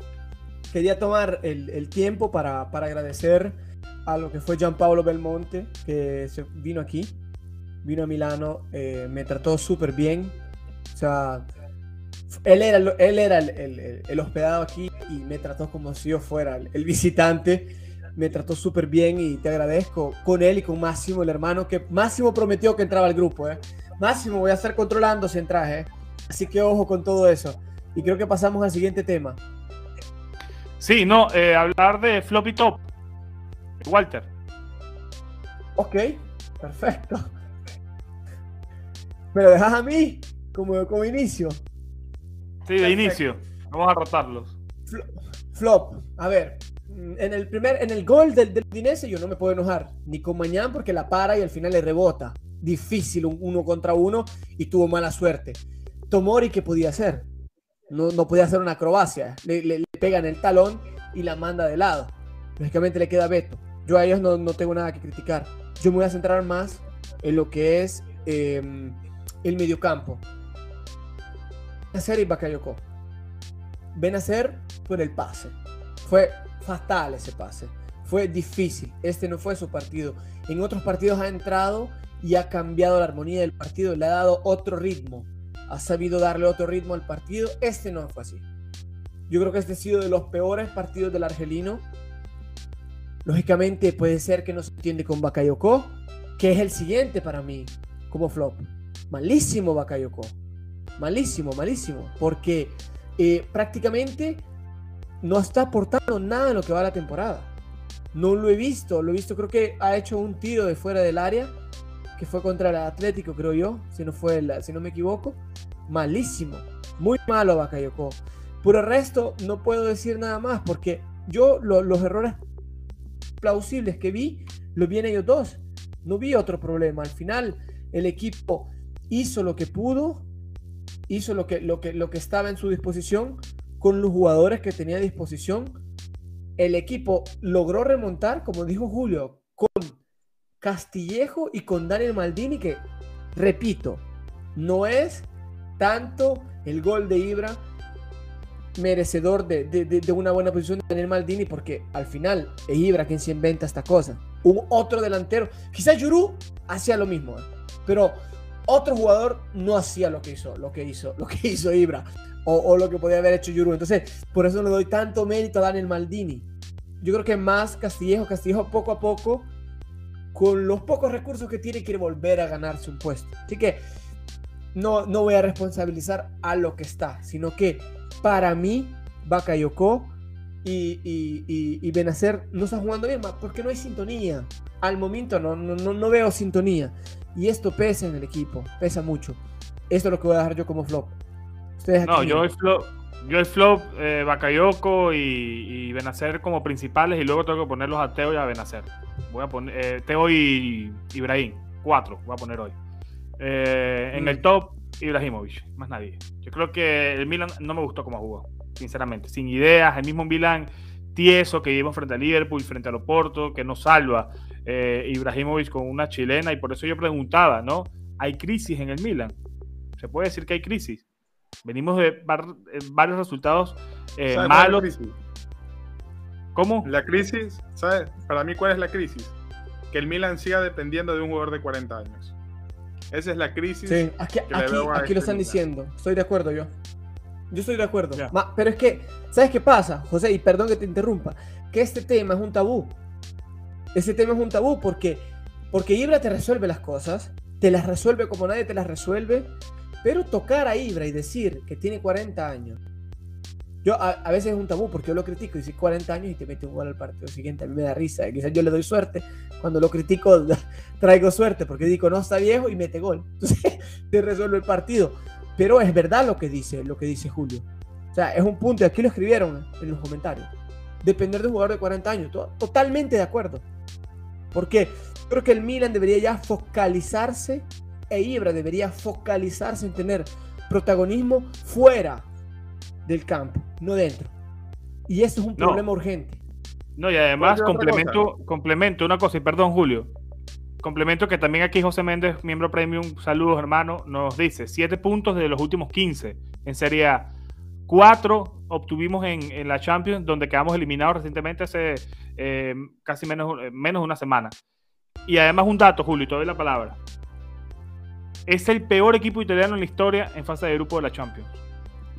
quería tomar el, el tiempo para, para, agradecer a lo que fue Gianpaolo Belmonte, que se vino aquí, vino a Milano, eh, me trató súper bien. O sea, él era, él era el, el, el, hospedado aquí y me trató como si yo fuera el visitante me trató súper bien y te agradezco con él y con Máximo, el hermano, que Máximo prometió que entraba al grupo. ¿eh? Máximo, voy a estar controlando si entras, ¿eh? así que ojo con todo eso. Y creo que pasamos al siguiente tema. Sí, no, eh, hablar de floppy top. Walter. Ok, perfecto. ¿Me lo dejas a mí como, como inicio? Sí, de inicio. Vamos a rotarlos. Flop. A ver, en el primer, en el gol del, del yo no me puedo enojar, ni con Mañán porque la para y al final le rebota. Difícil un uno contra uno y tuvo mala suerte. Tomori, ¿qué podía hacer? No, no podía hacer una acrobacia. Le, le, pega en el talón y la manda de lado. Lógicamente le queda veto. Yo a ellos no, no, tengo nada que criticar. Yo me voy a centrar más en lo que es eh, el mediocampo. Benacer y Bakayoko. hacer por el pase. Fue fatal ese pase. Fue difícil. Este no fue su partido. En otros partidos ha entrado y ha cambiado la armonía del partido. Le ha dado otro ritmo. Ha sabido darle otro ritmo al partido. Este no fue así. Yo creo que este ha sido de los peores partidos del argelino. Lógicamente puede ser que no se entiende con Bakayoko, que es el siguiente para mí como flop. Malísimo Bakayoko. Malísimo, malísimo. Porque eh, prácticamente no está aportando nada en lo que va la temporada. No lo he visto, lo he visto, creo que ha hecho un tiro de fuera del área, que fue contra el Atlético, creo yo, si no, fue si no me equivoco. Malísimo, muy malo Bakayoko. Por el resto, no puedo decir nada más, porque yo los errores plausibles que vi, los vi en ellos dos. No vi otro problema. Al final, el equipo hizo lo que pudo, hizo lo que, lo que, lo que estaba en su disposición, con los jugadores que tenía a disposición, el equipo logró remontar, como dijo Julio, con Castillejo y con Daniel Maldini, que, repito, no es tanto el gol de Ibra merecedor de, una buena posición de Daniel Maldini, porque al final es Ibra quien se inventa esta cosa. Un otro delantero, quizás Yuru hacía lo mismo, ¿eh? pero otro jugador no hacía lo que hizo, lo que hizo, lo que hizo Ibra o, lo que podía haber hecho Yuru. Entonces, por eso le doy tanto mérito a Daniel Maldini. Yo creo que más Castillejo, Castillejo poco a poco, con los pocos recursos que tiene, quiere volver a ganarse un puesto. Así que no, no voy a responsabilizar a lo que está, sino que para mí, Bakayoko y, y, y, y Benacer no están jugando bien, porque no hay sintonía. Al momento no, no, no veo sintonía. Y esto pesa en el equipo, pesa mucho. Esto es lo que voy a dejar yo como flop no, yo el flop, yo el flop eh, Bakayoko y, y, Benacer como principales y luego tengo que ponerlos a Teo y a Benacer. Voy a poner eh, Teo y Ibrahim, cuatro voy a poner hoy. Eh, en el mm. top, Ibrahimovic, más nadie. Yo creo que el Milan no me gustó como jugó. sinceramente, sin ideas. El mismo Milan tieso que lleva frente a Liverpool, frente a Oporto, que no salva eh, Ibrahimovic con una chilena. Y por eso yo preguntaba, ¿no? ¿Hay crisis en el Milan? ¿Se puede decir que hay crisis? Venimos de eh, varios resultados eh, malos. ¿Cómo? La crisis, ¿sabes? Para mí, ¿cuál es la crisis? Que el Milan siga dependiendo de un jugador de 40 años. Esa es la crisis. Sí, aquí, lo este están diciendo. Estoy de acuerdo yo. Yo estoy de acuerdo. pero es que, ¿sabes qué pasa, José? Y perdón que te interrumpa. Que este tema es un tabú. Este tema es un tabú porque, porque Ibra te resuelve las cosas, te las resuelve como nadie te las resuelve, pero tocar a Ibra y decir que tiene 40 años, yo a, veces es un tabú porque yo lo critico y dice 40 años y te mete un gol al partido siguiente. A mí me da risa. Quizás yo le doy suerte. Cuando lo critico, traigo suerte porque digo no está viejo y mete gol. Entonces te resuelve el partido. Pero es verdad lo que dice, lo que dice Julio. O sea, es un punto y aquí lo escribieron en los comentarios. Depender de un jugador de 40 años. Totalmente de acuerdo. Porque creo que el Milan debería ya focalizarse e Ibra debería focalizarse en tener protagonismo fuera del campo, no dentro. Y eso es un problema urgente. No, y además complemento, complemento una cosa, y perdón Julio, complemento que también aquí José Méndez, miembro premium, saludos hermano, nos dice, siete puntos de los últimos 15 en Serie A. Cuatro obtuvimos en, la Champions, donde quedamos eliminados recientemente hace eh, casi menos, menos de una semana. Y además un dato, Julio, y te doy la palabra. Es el peor equipo italiano en la historia en fase de grupo de la Champions.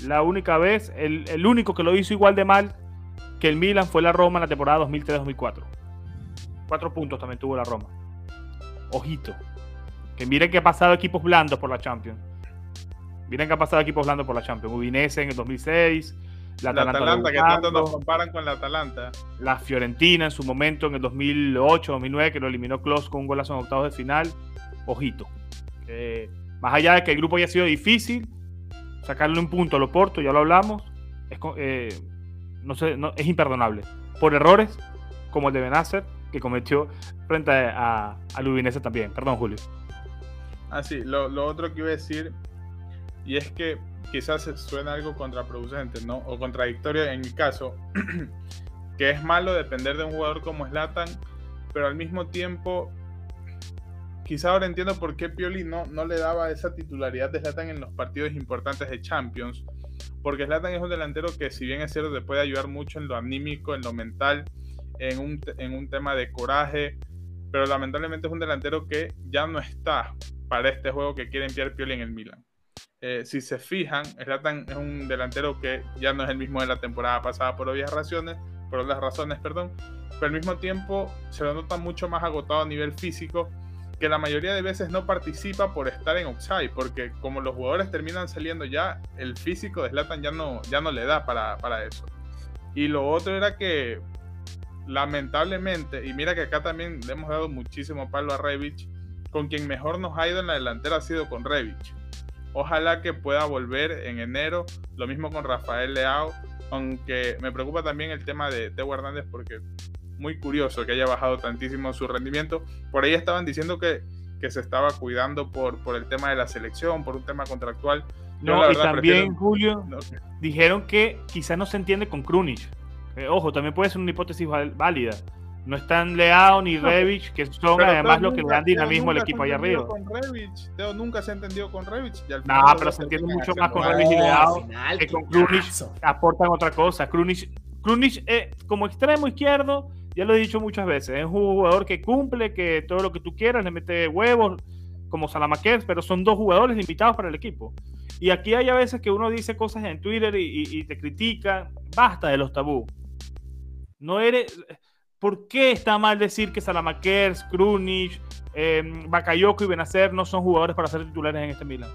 La única vez, el, único que lo hizo igual de mal que el Milan fue la Roma en la temporada 2003-2004. Cuatro puntos también tuvo la Roma. Ojito. Que miren que ha pasado equipos blandos por la Champions. Miren que ha pasado equipos blandos por la Champions. Udinese en el 2006. La Atalanta, que tanto nos comparan con la Atalanta. La Fiorentina en su momento en el 2008-2009 que lo eliminó Kloss con un golazo en octavos de final. Ojito. más allá de que el grupo haya sido difícil, sacarle un punto a Loporto, ya lo hablamos, es, eh, no sé, no, es imperdonable. Por errores como el de Benacer, que cometió frente a, a, también. Perdón, Julio. Ah, sí, lo, otro que iba a decir, y es que quizás suena algo contraproducente, ¿no? O contradictorio en mi caso, que es malo depender de un jugador como Slatan, pero al mismo tiempo quizá ahora entiendo por qué Pioli no, no le daba esa titularidad de Zlatan en los partidos importantes de Champions. Porque Zlatan es un delantero que, si bien es cierto, te puede ayudar mucho en lo anímico, en lo mental, en un, en un tema de coraje. Pero lamentablemente es un delantero que ya no está para este juego que quiere enviar Pioli en el Milan. Eh, si se fijan, Zlatan es un delantero que ya no es el mismo de la temporada pasada por obvias razones, por otras razones, perdón, pero al mismo tiempo se lo nota mucho más agotado a nivel físico que la mayoría de veces no participa por estar en offside, porque como los jugadores terminan saliendo ya, el físico de Zlatan ya no, ya no le da para, para eso. Y lo otro era que, lamentablemente, y mira que acá también le hemos dado muchísimo palo a Revich, con quien mejor nos ha ido en la delantera ha sido con Revich. Ojalá que pueda volver en enero, lo mismo con Rafael Leao, aunque me preocupa también el tema de Teo Hernández porque muy curioso que haya bajado tantísimo su rendimiento. Por ahí estaban diciendo que, que se estaba cuidando por, por el tema de la selección, por un tema contractual. no, y también, Julio, dijeron que quizás no se entiende con Krunic. Eh, ojo, también puede ser una hipótesis válida. No están Leao ni Revich, que son además lo que le dan dinamismo al equipo allá arriba. Con Revich. Teo nunca se ha entendido con Revich. No, pero se entiende mucho más con Revich y Leao que con Krunic. Aportan otra cosa. Krunic, Krunic eh, como extremo izquierdo ya lo he dicho muchas veces, es un jugador que cumple, que todo lo que tú quieras, le mete huevos, como Salamaquer, pero son dos jugadores limitados para el equipo. Y aquí hay a veces que uno dice cosas en Twitter y, te critica. Basta de los tabú. No eres. ¿Por qué está mal decir que Salamaquer, Krunic, eh, Bakayoko y Benacer no son jugadores para ser titulares en este Milan?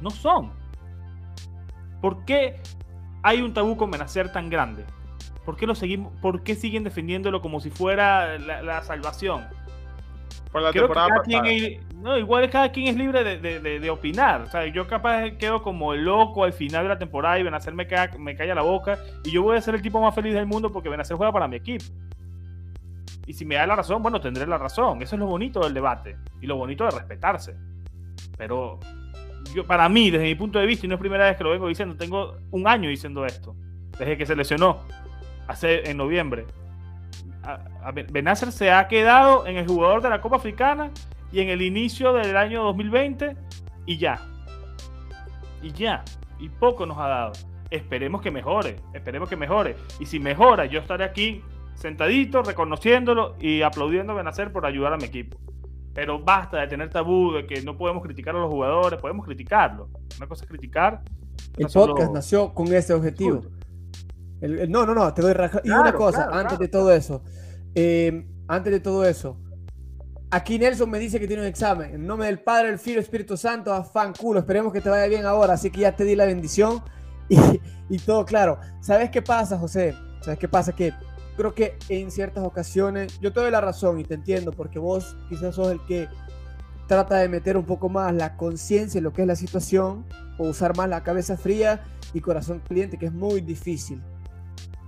No son. ¿Por qué hay un tabú con Benacer tan grande? ¿Por qué, lo seguimos, ¿Por qué siguen defendiéndolo como si fuera la, salvación? Por la temporada no, igual cada quien es libre de, opinar. O sea, yo capaz quedo como el loco al final de la temporada y Benacer me, calla, me calla la boca y yo voy a ser el tipo más feliz del mundo porque Benacer juega para mi equipo. Y si me da la razón, bueno, tendré la razón. Eso es lo bonito del debate y lo bonito de respetarse. Pero yo, para mí, desde mi punto de vista, y no es primera vez que lo vengo diciendo, tengo un año diciendo esto, desde que se lesionó, hace en noviembre. Benacer se ha quedado en el jugador de la Copa Africana y en el inicio del año 2020 y ya. Y ya. Y poco nos ha dado. Esperemos que mejore, esperemos que mejore. Y si mejora, yo estaré aquí sentadito, reconociéndolo y aplaudiendo a Benacer por ayudar a mi equipo. Pero basta de tener tabú de que no podemos criticar a los jugadores, podemos criticarlo. Una cosa es criticar. El podcast nació con ese objetivo. no, no, no, te doy Y una cosa, antes de todo eso. Eh, antes de todo eso. Aquí Nelson me dice que tiene un examen. En nombre del Padre, el Fiel, Espíritu Santo, afán culo. Esperemos que te vaya bien ahora. Así que ya te di la bendición y, y todo claro. ¿Sabes qué pasa, José? ¿Sabes qué pasa? Que creo que en ciertas ocasiones, yo te doy la razón y te entiendo, porque vos quizás sos el que trata de meter un poco más la conciencia en lo que es la situación, o usar más la cabeza fría y corazón caliente, que es muy difícil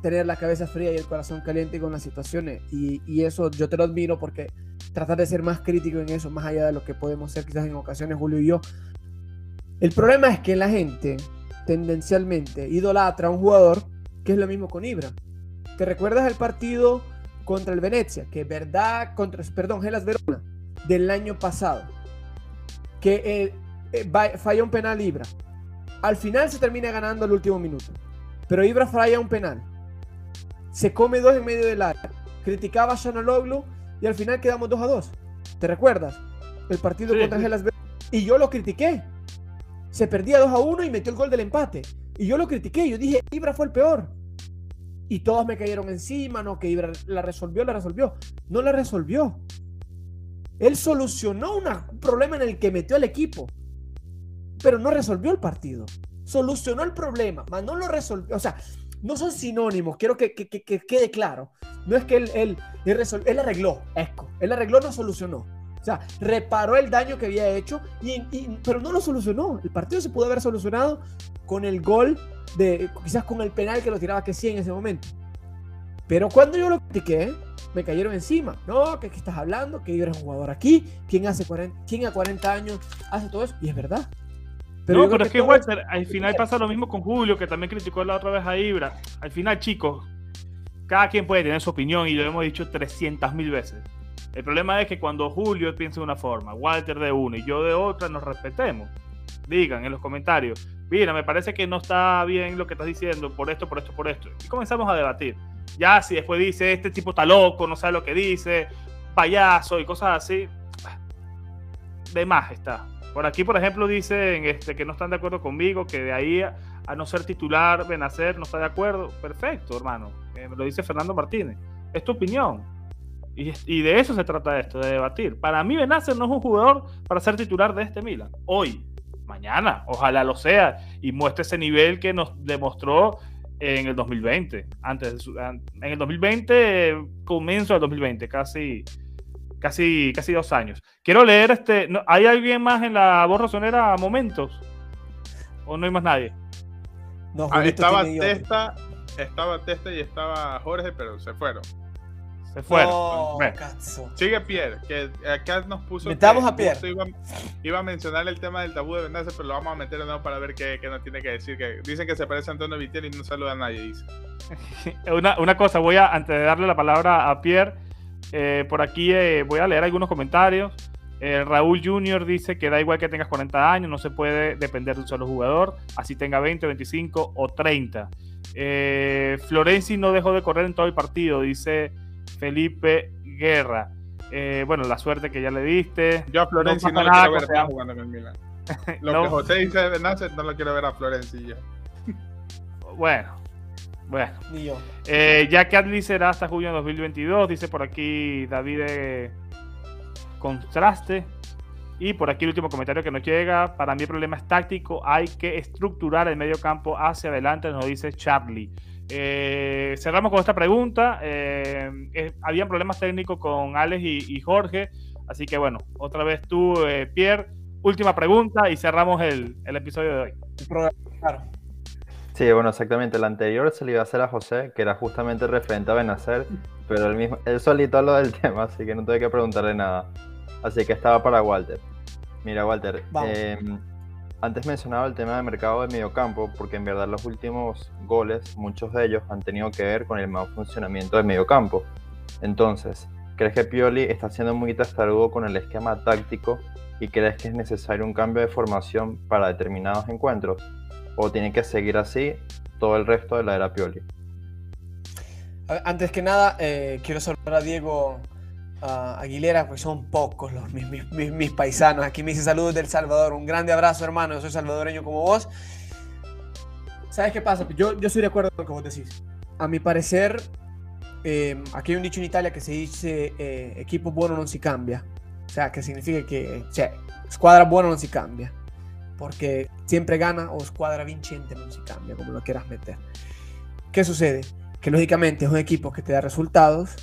tener la cabeza fría y el corazón caliente con las situaciones. Y, y eso yo te lo admiro porque tratar de ser más crítico en eso, más allá de lo que podemos ser quizás en ocasiones Julio y yo. El problema es que la gente tendencialmente idolatra a un jugador que es lo mismo con Ibra. ¿Te recuerdas el partido contra el Venecia? Que verdad, contra, perdón, Gelas Verona, del año pasado. Que eh, eh, falla un penal Ibra. Al final se termina ganando el último minuto. Pero Ibra falla un penal. Se come dos en medio del área. Criticaba a Shanaloglu y al final quedamos 2 a 2. ¿Te recuerdas? El partido contra Gelas Verona. Y yo lo critiqué. Se perdía 2 a 1 y metió el gol del empate. Y yo lo critiqué. Yo dije, Ibra fue el peor y todos me cayeron encima, no, que Ibra la resolvió, la resolvió. No la resolvió. Él solucionó un problema en el que metió al equipo, pero no resolvió el partido. Solucionó el problema, mas no lo resolvió. O sea, no son sinónimos, quiero que, quede claro. No es que él, él, él, arregló, Esco. Él arregló, no solucionó. O sea, reparó el daño que había hecho, y, pero no lo solucionó. El partido se pudo haber solucionado con el gol de quizás con el penal que lo tiraba que sí en ese momento. Pero cuando yo lo critiqué, me cayeron encima. No, que, estás hablando, que yo eres un jugador aquí, ¿quién, hace 40, quién a 40 años hace todo eso? Y es verdad. Pero no, pero es que Walter, al final pasa lo mismo con Julio, que también criticó la otra vez a Ibra. Al final, chicos, cada quien puede tener su opinión y lo hemos dicho 300 mil veces. El problema es que cuando Julio piensa de una forma, Walter de una y yo de otra, nos respetemos. Digan en los comentarios, mira, me parece que no está bien lo que estás diciendo por esto, por esto, por esto. Y comenzamos a debatir. Ya si después dice, este tipo está loco, no sabe lo que dice, payaso y cosas así, de más está. Por aquí, por ejemplo, dicen este, que no están de acuerdo conmigo, que de ahí a, no ser titular, Benacer no está de acuerdo. Perfecto, hermano. Eh, lo dice Fernando Martínez. Es tu opinión. Y, de eso se trata esto, de debatir. Para mí, Benacer no es un jugador para ser titular de este Milan. Hoy, mañana, ojalá lo sea, y muestre ese nivel que nos demostró en el 2020. Antes en el 2020, comienzo del 2020, casi, casi, casi dos años. Quiero leer este. ¿Hay alguien más en la voz rosonera a momentos? ¿O no hay más nadie? No, ah, estaba Testa, estaba Testa y estaba Jorge, pero se fueron. Se fueron. Sigue Pierre, que acá nos puso. Metamos a Pierre. Iba, a mencionar el tema del tabú de Benacer, pero lo vamos a meter de nuevo para ver qué, qué, nos tiene que decir. Que dicen que se parece a Antonio Vitiel y no saluda a nadie, dice. una, una, cosa, voy a, antes de darle la palabra a Pierre, eh, por aquí eh, voy a leer algunos comentarios. Eh, Raúl Junior dice que da igual que tengas 40 años, no se puede depender de un solo jugador, así tenga 20, 25 o 30. Florenzi no dejó de correr en todo el partido, dice Felipe Guerra. Bueno, la suerte que ya le diste. Yo a Florenzi no, lo quiero ver jugando en el Milan. Lo que José dice de Nasser no lo quiero ver a Florenzi ya. Bueno, bueno. Ni yo. Eh, ya que Adli será hasta junio de 2022, dice por aquí David Contraste. Y por aquí el último comentario que nos llega. Para mí el problema es táctico. Hay que estructurar el medio campo hacia adelante, nos dice Charlie. Eh, cerramos con esta pregunta. Eh, habían problemas técnicos con Alex y, Jorge. Así que bueno, otra vez tú, eh, Pierre, última pregunta y cerramos el, episodio de hoy. Sí, bueno, exactamente. El anterior se le iba a hacer a José, que era justamente referente a Benacer, pero él, mismo, él solito lo del tema, así que no tuve que preguntarle nada. Así que estaba para Walter. Mira, Walter, Antes mencionaba el tema del mercado de mediocampo, porque en verdad los últimos goles, muchos de ellos han tenido que ver con el mal funcionamiento del mediocampo. Entonces, ¿crees que Pioli está siendo muy testarudo con el esquema táctico y crees que es necesario un cambio de formación para determinados encuentros? ¿O tiene que seguir así todo el resto de la era Pioli? Antes que nada, eh, quiero saludar a Diego Aguilera, pues son pocos los, mis, paisanos. Aquí me dice saludos del Salvador. Un grande abrazo, hermano. Yo soy salvadoreño como vos. ¿Sabes qué pasa? Yo, yo estoy de acuerdo con lo que vos decís. A mi parecer, em, aquí hay un dicho en Italia que se dice eh, equipo bueno no se cambia. O sea, que significa que o escuadra bueno no se cambia. Porque siempre gana o escuadra vincente no se cambia, como lo quieras meter. ¿Qué sucede? Que lógicamente es un equipo que te da resultados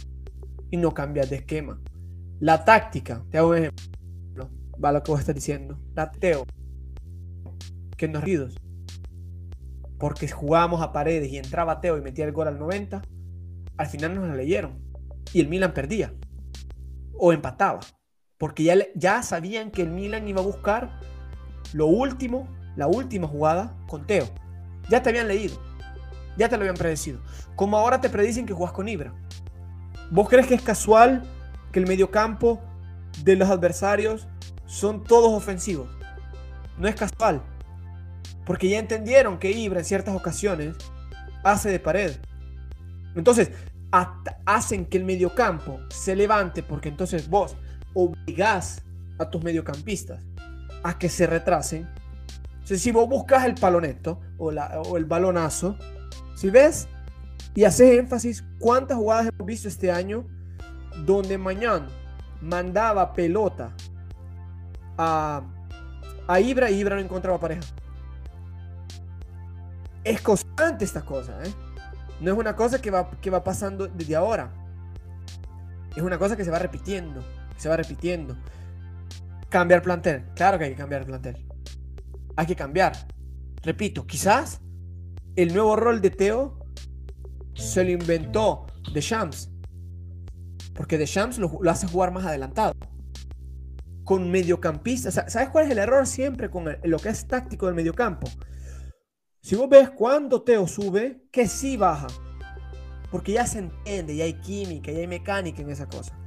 y no cambias de esquema. La táctica, te hago un ejemplo, va lo que vos estás diciendo. La Teo, que nos ridos, porque jugábamos a paredes y entraba Teo y metía el gol al 90, al final nos la leyeron y el Milan perdía o empataba, porque ya, ya sabían que el Milan iba a buscar lo último, la última jugada con Teo. Ya te habían leído, ya te lo habían predecido. Como ahora te predicen que jugás con Ibra. ¿Vos crees que es casual que el mediocampo de los adversarios son todos ofensivos? No es casual. Porque ya entendieron que Ibra en ciertas ocasiones hace de pared. Entonces, hacen que el mediocampo se levante porque entonces vos obligás a tus mediocampistas a que se retrasen. si vos buscas el paloneto o, o el balonazo, si ves y haces énfasis cuántas jugadas hemos visto este año donde Mañán mandaba pelota a, a Ibra y Ibra no encontraba pareja. Es constante esta cosa, ¿eh? No es una cosa que va, que va pasando desde ahora. Es una cosa que se va repitiendo, se va repitiendo. Cambiar plantel. Claro que hay que cambiar plantel. Hay que cambiar. Repito, quizás el nuevo rol de Teo se lo inventó de Shams. Porque de Shams lo, hace jugar más adelantado. Con mediocampistas. ¿Sabes cuál es el error siempre con lo que es táctico del mediocampo? Si vos ves cuando Teo sube, que sí baja. Porque ya se entiende, ya hay química, ya hay mecánica en esa cosa.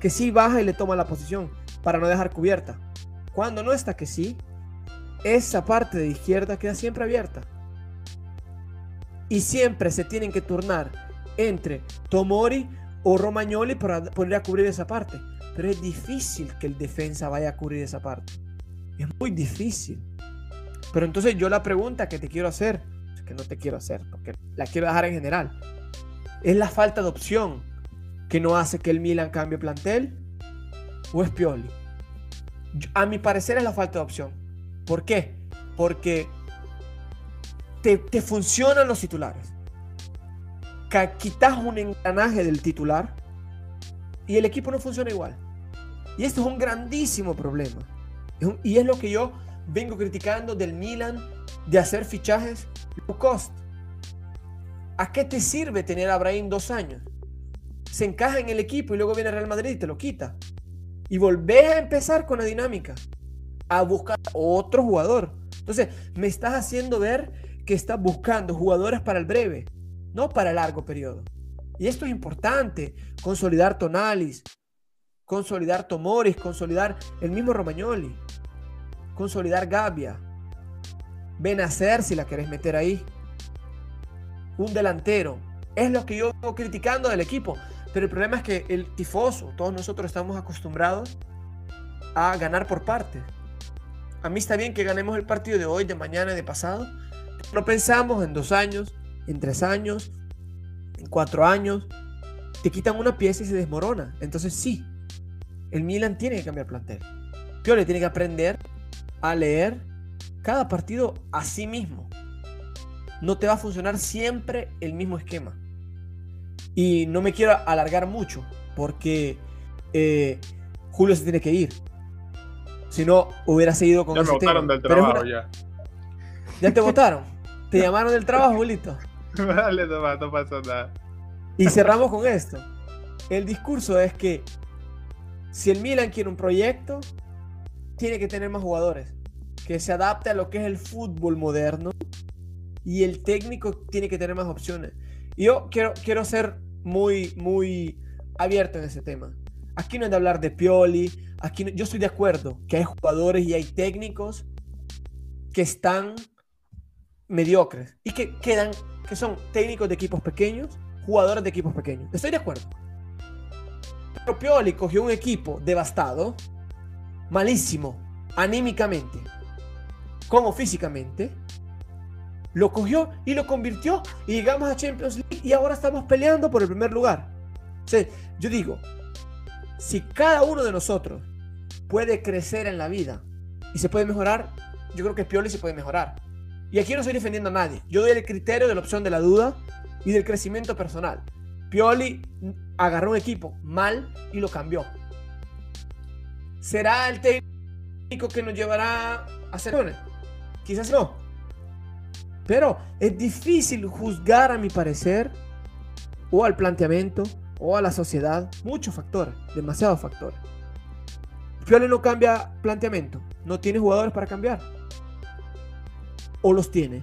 Que sí baja y le toma la posición para no dejar cubierta. Cuando no está que sí, esa parte de izquierda queda siempre abierta y siempre se tienen que turnar entre Tomori o Romagnoli para poder a cubrir esa parte. Pero es difícil que el defensa vaya a cubrir esa parte. Es muy difícil. Pero entonces yo la pregunta que te quiero hacer, que no te quiero hacer, porque la quiero dejar en general, es la falta de opción que no hace que el Milan cambie plantel o es Pioli. A mi parecer es la falta de opción. ¿Por qué? Porque te, funcionan los titulares. Quitas un engranaje del titular y el equipo no funciona igual. Y esto es un grandísimo problema. y es lo que yo vengo criticando del Milan de hacer fichajes low cost. ¿A qué te sirve tener a Abraham dos años? Se encaja en el equipo y luego viene Real Madrid y te lo quita. Y volvés a empezar con la dinámica. A buscar otro jugador. Entonces, me estás haciendo ver que está buscando jugadores para el breve, no para el largo periodo. Y esto es importante, consolidar Tonalis, consolidar Tomoris, consolidar el mismo Romagnoli, consolidar Gabia, Benacer si la querés meter ahí, un delantero. Es lo que yo vengo criticando del equipo, pero el problema es que el tifoso, todos nosotros estamos acostumbrados a ganar por partes. A mí está bien que ganemos el partido de hoy, de mañana de pasado, no pensamos en dos años, en tres años, en cuatro años. Te quitan una pieza y se desmorona. Entonces sí, el Milan tiene que cambiar plantel. le tiene que aprender a leer cada partido a sí mismo. No te va a funcionar siempre el mismo esquema. Y no me quiero alargar mucho porque eh, Julio se tiene que ir. Si no, hubiera seguido con ya me tema. del trabajo ya. ¿Ya te votaron? ¿Te llamaron del trabajo, listo? Dale, no, no pasó nada. Y cerramos con esto. El discurso es que si el Milan quiere un proyecto, tiene que tener más jugadores. que se adapte a lo que es el fútbol moderno y el técnico tiene que tener más opciones. Yo quiero, quiero ser muy, muy abierto en ese tema. Aquí no es de hablar de Pioli, aquí yo estoy de acuerdo que hay jugadores y hay técnicos que están mediocres y que quedan, que son técnicos de equipos pequeños, jugadores de equipos pequeños. Estoy de acuerdo. Pero Pioli cogió un equipo devastado, malísimo, anímicamente, como físicamente, lo cogió y lo convirtió y llegamos a Champions League y ahora estamos peleando por el primer lugar. yo digo, si cada uno de nosotros puede crecer en la vida y se puede mejorar, yo creo que Pioli se puede mejorar. Y aquí no estoy defendiendo a nadie. Yo doy el criterio de la opción de la duda y del crecimiento personal. Pioli agarró un equipo mal y lo cambió. ¿Será el técnico que nos llevará a ser Quizás no. Pero es difícil juzgar, a mi parecer, o al planteamiento, o a la sociedad. Muchos factores, demasiados factores. Pioli no cambia planteamiento. No tiene jugadores para cambiar. O los tiene.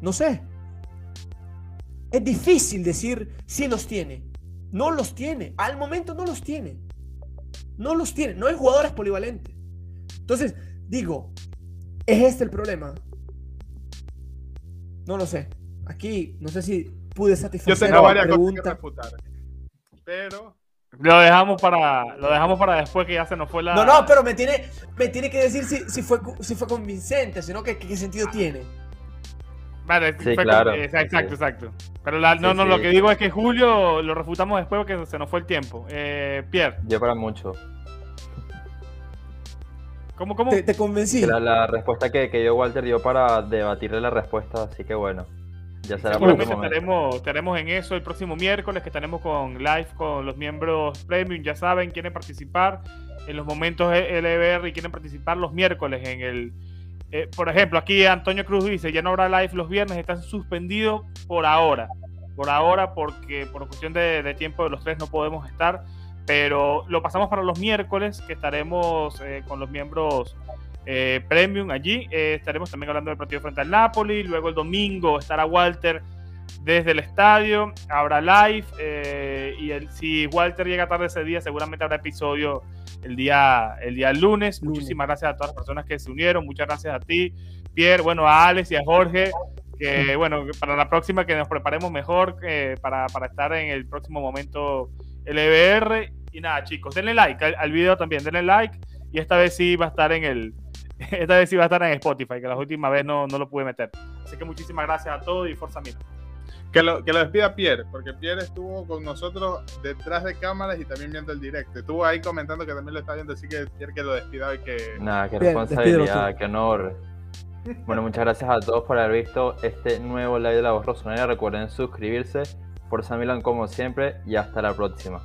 No sé. Es difícil decir si los tiene. No los tiene. Al momento no los tiene. No los tiene. No hay jugadores polivalentes. Entonces, digo, ¿es este el problema? No lo sé. Aquí, no sé si pude satisfacer Yo tengo varias pregunta. cosas que refutar. Pero lo dejamos para lo dejamos para después que ya se nos fue la No, no, pero me tiene me tiene que decir si, si fue si fue convincente, sino que qué sentido tiene. Vale, sí, claro. exacto, exacto. Pero no, no, lo que digo es que Julio lo refutamos después porque se nos fue el tiempo. Eh, Pierre. Yo para mucho. ¿Cómo, cómo? Te, convencí. La, la respuesta que, que yo, Walter, dio para debatirle la respuesta, así que bueno. Ya será Seguramente estaremos, estaremos en eso el próximo miércoles, que estaremos con live con los miembros premium. Ya saben, quieren participar en los momentos LBR y quieren participar los miércoles en el. Eh, por ejemplo, aquí Antonio Cruz dice: ya no habrá live los viernes, están suspendidos por ahora. Por ahora, porque por cuestión de, de tiempo de los tres no podemos estar pero lo pasamos para los miércoles, que estaremos eh, con los miembros eh, premium allí. Eh, estaremos también hablando del partido frente al Napoli. Luego el domingo estará Walter desde el estadio. Habrá live. y el, si Walter llega tarde ese día, seguramente habrá episodio el día, el día lunes. Muchísimas gracias a todas las personas que se unieron. Muchas gracias a ti, Pierre, bueno, a Alex y a Jorge. Que bueno, para la próxima que nos preparemos mejor para, para estar en el próximo momento LBR. Y nada, chicos, denle like al, video también, denle like. Y esta vez sí va a estar en el. Esta vez sí va a estar en Spotify, que la última vez no, no lo pude meter. Así que muchísimas gracias a todos y fuerza mía. Que lo, que lo despida Pierre, porque Pierre estuvo con nosotros detrás de cámaras y también viendo el directo. Estuvo ahí comentando que también lo está viendo, así que Pierre que lo despida y que... Nada, qué responsabilidad, qué honor. Bueno, muchas gracias a todos por haber visto este nuevo live de La Voz Rosonera. Recuerden suscribirse. Forza Milan como siempre y hasta la próxima.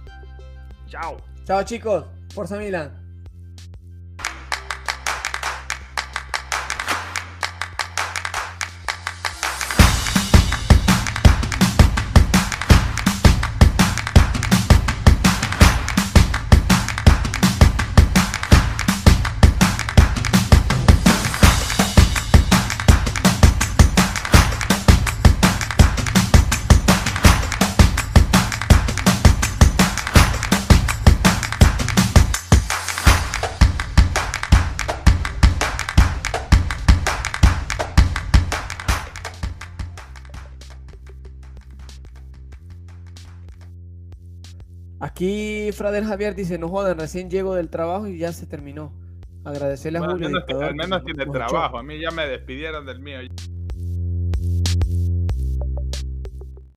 Chao. Chao chicos. Forza Milan. Aquí Frader Javier dice, no jodan, recién llego del trabajo y ya se terminó. Agradecerle a Julio. Al menos, tiene trabajo, a mí ya me despidieron del mío.